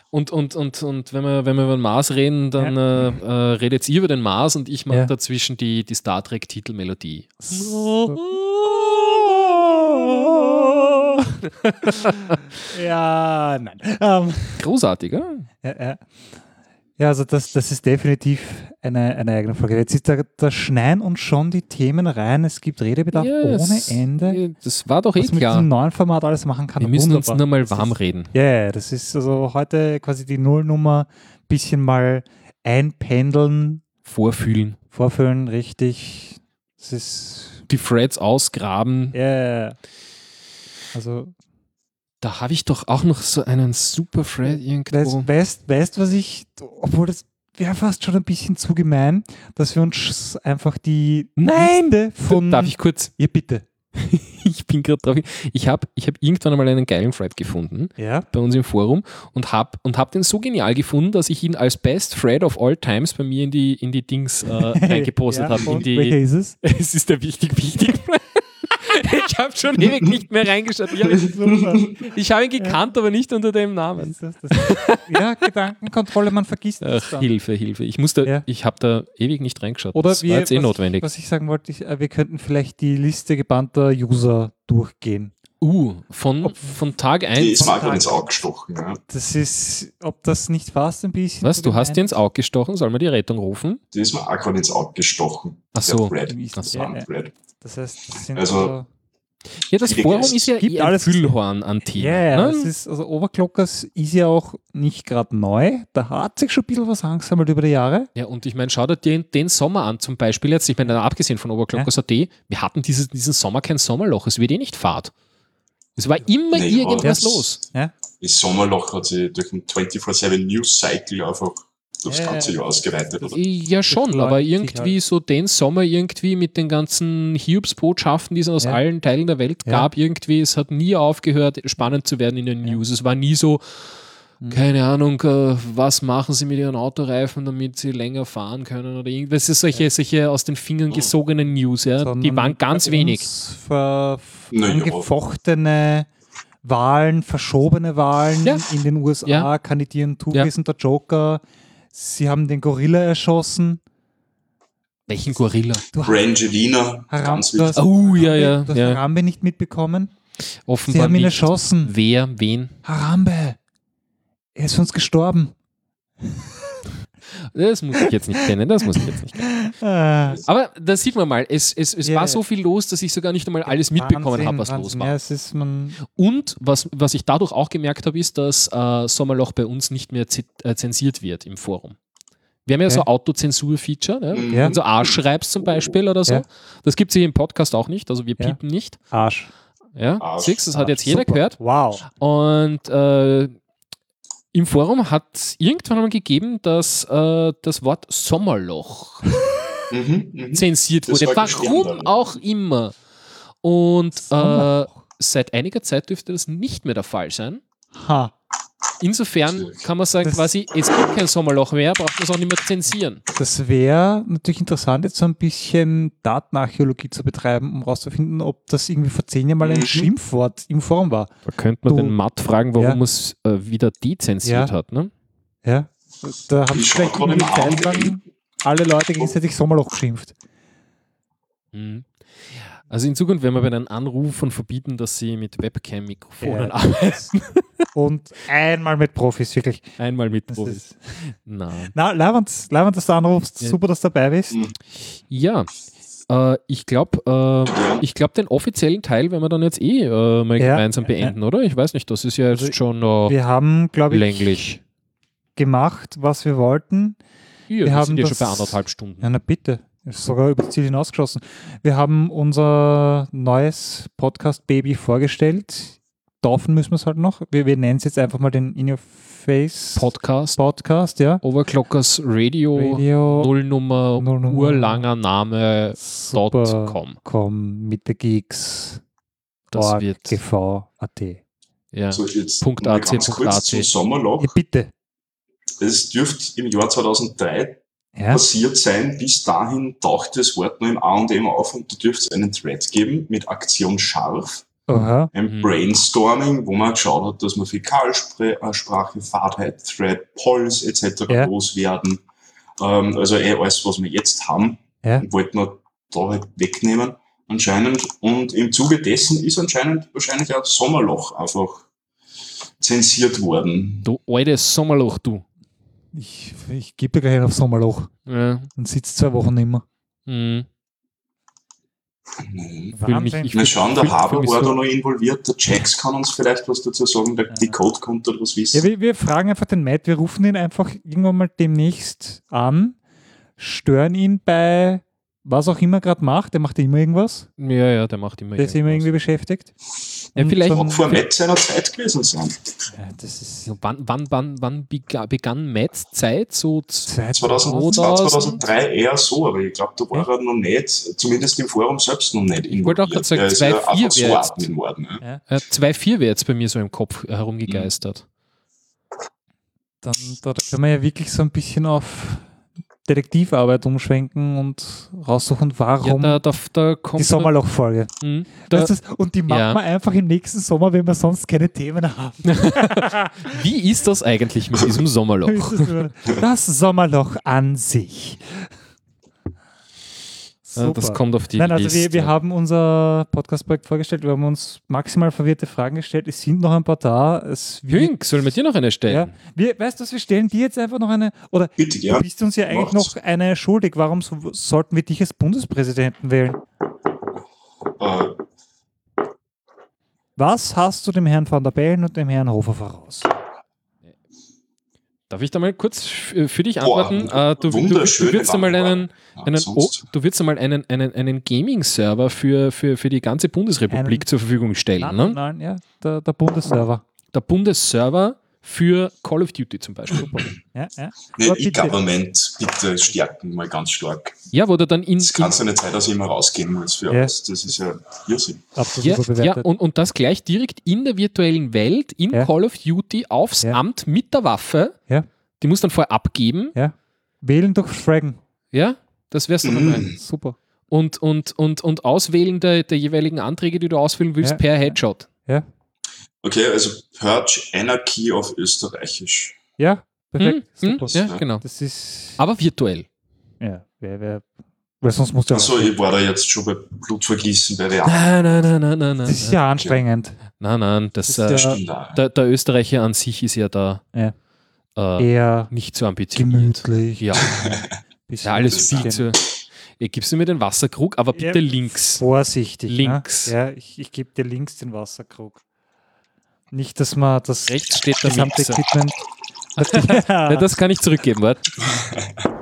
Und, und, und, und wenn, wir, wenn wir über den Mars reden, dann äh, äh, redet ihr über den Mars und ich mache Ja. dazwischen die, die Star Trek-Titelmelodie. ja, nein. Ähm, Großartig, oder? ja, ja. Ja, also das, das ist definitiv eine, eine eigene Folge. Jetzt ist da, da schneien uns schon die Themen rein. Es gibt Redebedarf Ja, ohne Ende. Das war doch eh Was man mit klar. diesem neuen Format alles machen kann. Wir müssen uns wunderbar. nur mal warm reden. Ja, ja, das ist also heute quasi die Nullnummer. Bisschen mal einpendeln, Vorfühlen. vorfüllen, richtig. Das ist, Die Threads ausgraben. ja, ja, ja. Also, Da habe ich doch auch noch so einen super Thread irgendwo. weißt, weißt, weißt was ich, obwohl das wäre fast schon ein bisschen zu gemein, dass wir uns einfach die Nein! Liste von. Darf ich kurz? Ja, bitte. Ich bin gerade drauf. Ich habe ich hab irgendwann einmal einen geilen Thread gefunden Ja. bei uns im Forum und habe und hab den so genial gefunden, dass ich ihn als Best Thread of all times bei mir in die, in die Dings äh, reingepostet ja, habe. Welcher ist es? es ist der wichtig, wichtig. Ich habe schon ewig nicht mehr reingeschaut. Ich habe ihn, ich hab ihn gekannt, aber nicht unter dem Namen. Das, das, ja, Gedankenkontrolle, man vergisst es Ach. Hilfe, Hilfe. Ich musste, Ja. ich habe da ewig nicht reingeschaut. Oder das wir, war jetzt eh was, notwendig. Was ich sagen wollte, ich, äh, wir könnten vielleicht die Liste gebannter User durchgehen. Uh, von, von Tag Die 1. ist mir einfach ins Auge gestochen. Ja. Das ist, ob das nicht fast ein bisschen. Was, du hast dir gemein ins Auge gestochen? Soll man die Rettung rufen? Die ist mir auch gerade ins Auge gestochen. Ach so. Thread. ist? Ach so. Ja, ja. Das heißt, das sind Also, also, Ja, das Forum ist ja Gibt eh ein alles- Füllhorn an Themen. Ja, ja, ne? das ist, also Overclockers ist ja auch nicht gerade neu. Da hat sich schon ein bisschen was angesammelt über die Jahre. Ja, und ich meine, schau dir den, den Sommer an, zum Beispiel jetzt, ich meine, abgesehen von Overclockers.at, wir hatten dieses, diesen Sommer kein Sommerloch, es wird eh nicht fad. Es war immer Nee, irgendwas los. Ja, Das Sommerloch hat sich durch den 24-7 News Cycle einfach durchs Ja, ganze ja. Jahr ausgeweitet. Oder? Ja, schon, aber irgendwie halt. so den Sommer irgendwie mit den ganzen Hiobs-Botschaften, die es aus Ja. allen Teilen der Welt Ja. gab, irgendwie, es hat nie aufgehört, spannend zu werden in den News. Es war nie so. Keine Ahnung, äh, was machen sie mit ihren Autoreifen, damit sie länger fahren können oder irgendwas. Das ist solche, solche aus den Fingern gesogenen News, ja. Die Sondern waren ganz wenig. ja. angefochtene Wahlen, verschobene Wahlen Ja. in den USA, Ja. kandidieren Ja. Touris und der Joker. Sie haben den Gorilla erschossen. Welchen Gorilla? Du hast Brangelina, Haram, du hast, Oh, ja, ja. du hast ja. Harambe nicht mitbekommen. Sie Offenbar haben ihn nicht. erschossen. Wer, wen? Harambe. Er ist für uns gestorben. Das muss ich jetzt nicht kennen, das muss ich jetzt nicht kennen. Ah, Aber da sieht man mal, es, es, es Ja, war so viel los, dass ich sogar nicht einmal alles mitbekommen habe, was Wahnsinn. los war. Ja, es ist man, Und was, was ich dadurch auch gemerkt habe, ist, dass äh, Sommerloch bei uns nicht mehr äh, zensiert wird im Forum. Wir haben ja Okay. so Autozensur-Feature, ne? Mhm. Ja. wenn du A schreibst zum Beispiel oder so. Ja. Das gibt es hier im Podcast auch nicht, also wir Ja. piepen nicht. Arsch. Ja, Arsch. siehst, das hat jetzt jeder Super. gehört. Wow. Und äh, im Forum hat es irgendwann einmal gegeben, dass äh, das Wort Sommerloch Mhm, mhm. zensiert wurde. Warum dann. auch immer. Und äh, seit einiger Zeit dürfte das nicht mehr der Fall sein. Ha. Insofern kann man sagen, Das- quasi, es gibt kein Sommerloch mehr, braucht man es auch nicht mehr zensieren. Das wäre natürlich interessant, jetzt so ein bisschen Datenarchäologie zu betreiben, um herauszufinden, ob das irgendwie vor zehn Jahren mal ein Mhm. Schimpfwort im Forum war. Da könnte man Du- den Matt fragen, warum Ja. man es äh, wieder dezensiert Ja. hat. Ne? Ja? Da haben vielleicht irgendwie lang alle Leute gegenseitig Sommerloch geschimpft. Mhm. Also in Zukunft werden wir bei den Anrufern verbieten, dass sie mit Webcam-Mikrofonen Ja. arbeiten. Und einmal mit Profis, wirklich. Einmal mit Das Profis. na, Leiband, dass du anrufst. Ja. Super, dass du dabei bist. Mhm. Ja, äh, ich glaube, äh, ich glaube, den offiziellen Teil werden wir dann jetzt eh äh, mal Ja. gemeinsam beenden, oder? Ich weiß nicht, das ist ja jetzt Also, schon äh, Wir haben, glaube ich, länglich. gemacht, was wir wollten. Ja, wir wir haben sind ja schon bei anderthalb Stunden. Ja, na bitte. Ist sogar über das Ziel hinausgeschossen. Wir haben unser neues Podcast-Baby vorgestellt. Taufen müssen wir es halt noch. Wir, wir nennen es jetzt einfach mal den In Your Face Podcast, Podcast, ja. Overclockers Radio, Radio Nullnummer, Nullnummer. urlanger Name, Super. .com. Com mit der Geeks. Das Org, wird, TV, AT. ja. So, jetzt Punkt ganz Punkt kurz AC. zum Sommerloch. Ja, bitte. Es dürfte im Jahr 2003 Ja. passiert sein. Bis dahin taucht das Wort nur im A&M auf und da dürfte es einen Thread geben mit Aktion scharf, Aha. ein Mhm. Brainstorming, wo man geschaut hat, dass man Fäkalsprache, Fahrtheit, Thread, Polls etc. Ja. loswerden. Ähm, also eh alles, was wir jetzt haben, Ja. wollten wir da halt wegnehmen anscheinend. Und im Zuge dessen ist anscheinend wahrscheinlich auch Sommerloch einfach zensiert worden. Du altes Sommerloch, du. Ich, ich gebe dir gleich auf Sommerloch Ja. und sitze zwei Wochen nicht mehr. Mhm. Mich- Wahnsinn. ich Wir fühl- schauen, der Haber mich war so- da noch involviert, der Jax kann uns vielleicht was dazu sagen, der, die Code konnte was Ja, wissen. wir, wir fragen einfach den Matt, wir rufen ihn einfach irgendwann mal demnächst an, stören ihn bei was auch immer gerade macht, der macht immer irgendwas, Ja, ja, der macht immer der ist immer irgendwas. irgendwie beschäftigt. Ja, vielleicht- Mag vor Matt seiner Zeit gewesen sein. Ja, das ist Ja, Wann, wann, wann, wann bega- begann Matts Zeit? So z- 2002, 2000? 2003 eher so, aber ich glaube, da war er noch nicht, zumindest im Forum selbst noch nicht involviert. wollte auch grad sagen, Er ist ja 2.4 einfach so wäre jetzt- worden. Ja. äh, 2.4 wäre jetzt bei mir so im Kopf herumgegeistert. dann da können wir ja wirklich so ein bisschen auf Detektivarbeit umschwenken und raussuchen, Ja, warum da, da, da kommt die Sommerloch-Folge. Hm, da, Weißt du, Und die machen Ja. wir einfach im nächsten Sommer, wenn wir sonst keine Themen haben. wie ist das eigentlich mit diesem Sommerloch? Das Sommerloch an sich. Ja, das Super. kommt auf die Nein, also Liste. wir, wir haben unser Podcast-Projekt vorgestellt, wir haben uns maximal verwirrte Fragen gestellt. Es sind noch ein paar da. Es Jünk, sollen wir dir noch eine ja, stellen? wir, weißt du, was, wir stellen dir jetzt einfach noch eine, oder Bitte, du ja. bist uns ja eigentlich macht's. noch eine schuldig. Warum so, sollten wir dich als Bundespräsidenten wählen? Äh, Was hast du dem Herrn van der Bellen und dem Herrn Hofer voraus? Darf ich da mal kurz f- für dich Boah, antworten? Äh, du, du, du würdest einmal einen, einen, oh, du würdest einmal einen, einen, einen Gaming-Server für, für, für die ganze Bundesrepublik Einen- zur Verfügung stellen. Nein, ne? nein, ja, der, der Bundesserver. Der Bundesserver für Call of Duty zum Beispiel. Ja, ja. Nee. E-Government bitte stärken, mal ganz stark. Ja, wo du dann in, Das in kann ja nicht sein, dass ich immer rausgehen muss für Ja. alles. Das ist ja Irrsinn. Absolut ja, ja und, und das gleich direkt in der virtuellen Welt, in Ja. Call of Duty, aufs Ja. Amt mit der Waffe. Ja. Die muss dann vorher abgeben. Wählen durch Fragen. Ja, das wär's dann Mhm. einmal. Super. Und, und, und, und Auswählen der, der jeweiligen Anträge, die du ausfüllen willst, Ja. per Headshot. Ja, Okay, also Purge Anarchy auf Österreichisch. ja perfekt. Hm, hm, ja, genau. Das ist. Aber virtuell. Ja, wer, wer. Weil sonst musst du. Achso, ich war da jetzt schon bei Blutvergießen bei der Nein, nein, nein, nein, nein, das nein. ist ja anstrengend. Nein, nein, das, Das äh, ist ja- Stimmt auch. der, der Österreicher an sich ist ja da Ja. äh, Eher nicht so ambitioniert. gemütlich. Ja, ja alles viel zu. Ja, gibst du mir den Wasserkrug, aber bitte Ja. links. Vorsichtig. Links. Ne? Ja, ich, ich gebe dir links den Wasserkrug. Nicht, dass man das Rechts steht der gesamte. Equipment. Ja, das kann ich zurückgeben, warte.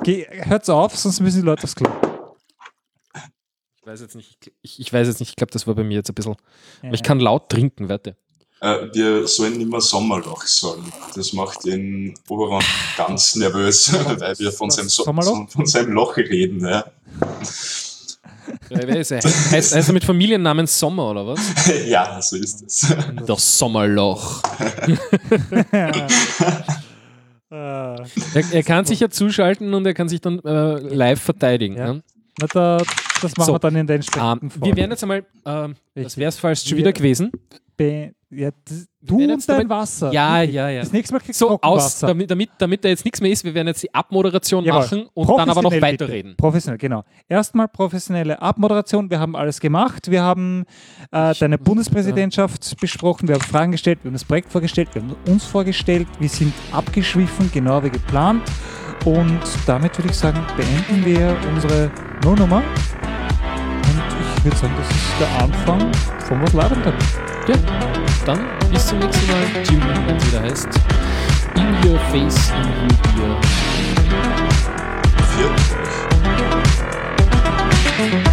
Geh, hört's auf, sonst müssen die Leute aufs Klo. Ich weiß jetzt nicht, ich, ich weiß jetzt nicht, ich glaube, das war bei mir jetzt ein bisschen. Aber ich Ja. kann laut trinken, warte. Äh, wir sollen mehr Sommerloch sagen. Das macht den Oberon ganz nervös, weil wir von seinem, so von seinem Loch reden. Ja. Ja, wer ist er? Heißt, heißt er mit Familiennamen Sommer oder was? ja, so ist es. Das Sommerloch. Er, er kann sich ja zuschalten und er kann sich dann äh, live verteidigen. Ja. Ne? Na, da, das machen So. wir dann in der Ähm, entsprechenden wir werden jetzt einmal, ähm, das wäre es fast schon wieder gewesen. Be ja, das, Du und dein damit- Wasser. Ja, ja, ja. Das nächste Mal kriegst So du aus, Trockenwasser. damit, damit, damit da jetzt nichts mehr ist, wir werden jetzt die Abmoderation Jawohl. machen und dann aber noch Professionell bitte. weiterreden. Professionell, genau. Erstmal professionelle Abmoderation. Wir haben alles gemacht. Wir haben äh, deine Bundespräsidentschaft besprochen. Wir haben Fragen gestellt. Wir haben das Projekt vorgestellt. Wir haben uns vorgestellt. Wir sind abgeschwiffen, genau wie geplant. Und damit würde ich sagen, beenden wir unsere No-Nummer. Ich würde sagen, das ist der Anfang von was Labendem. Ja, dann bis zum nächsten Mal. In, wenn es wieder heißt. In your face, in your ear. Viert euch.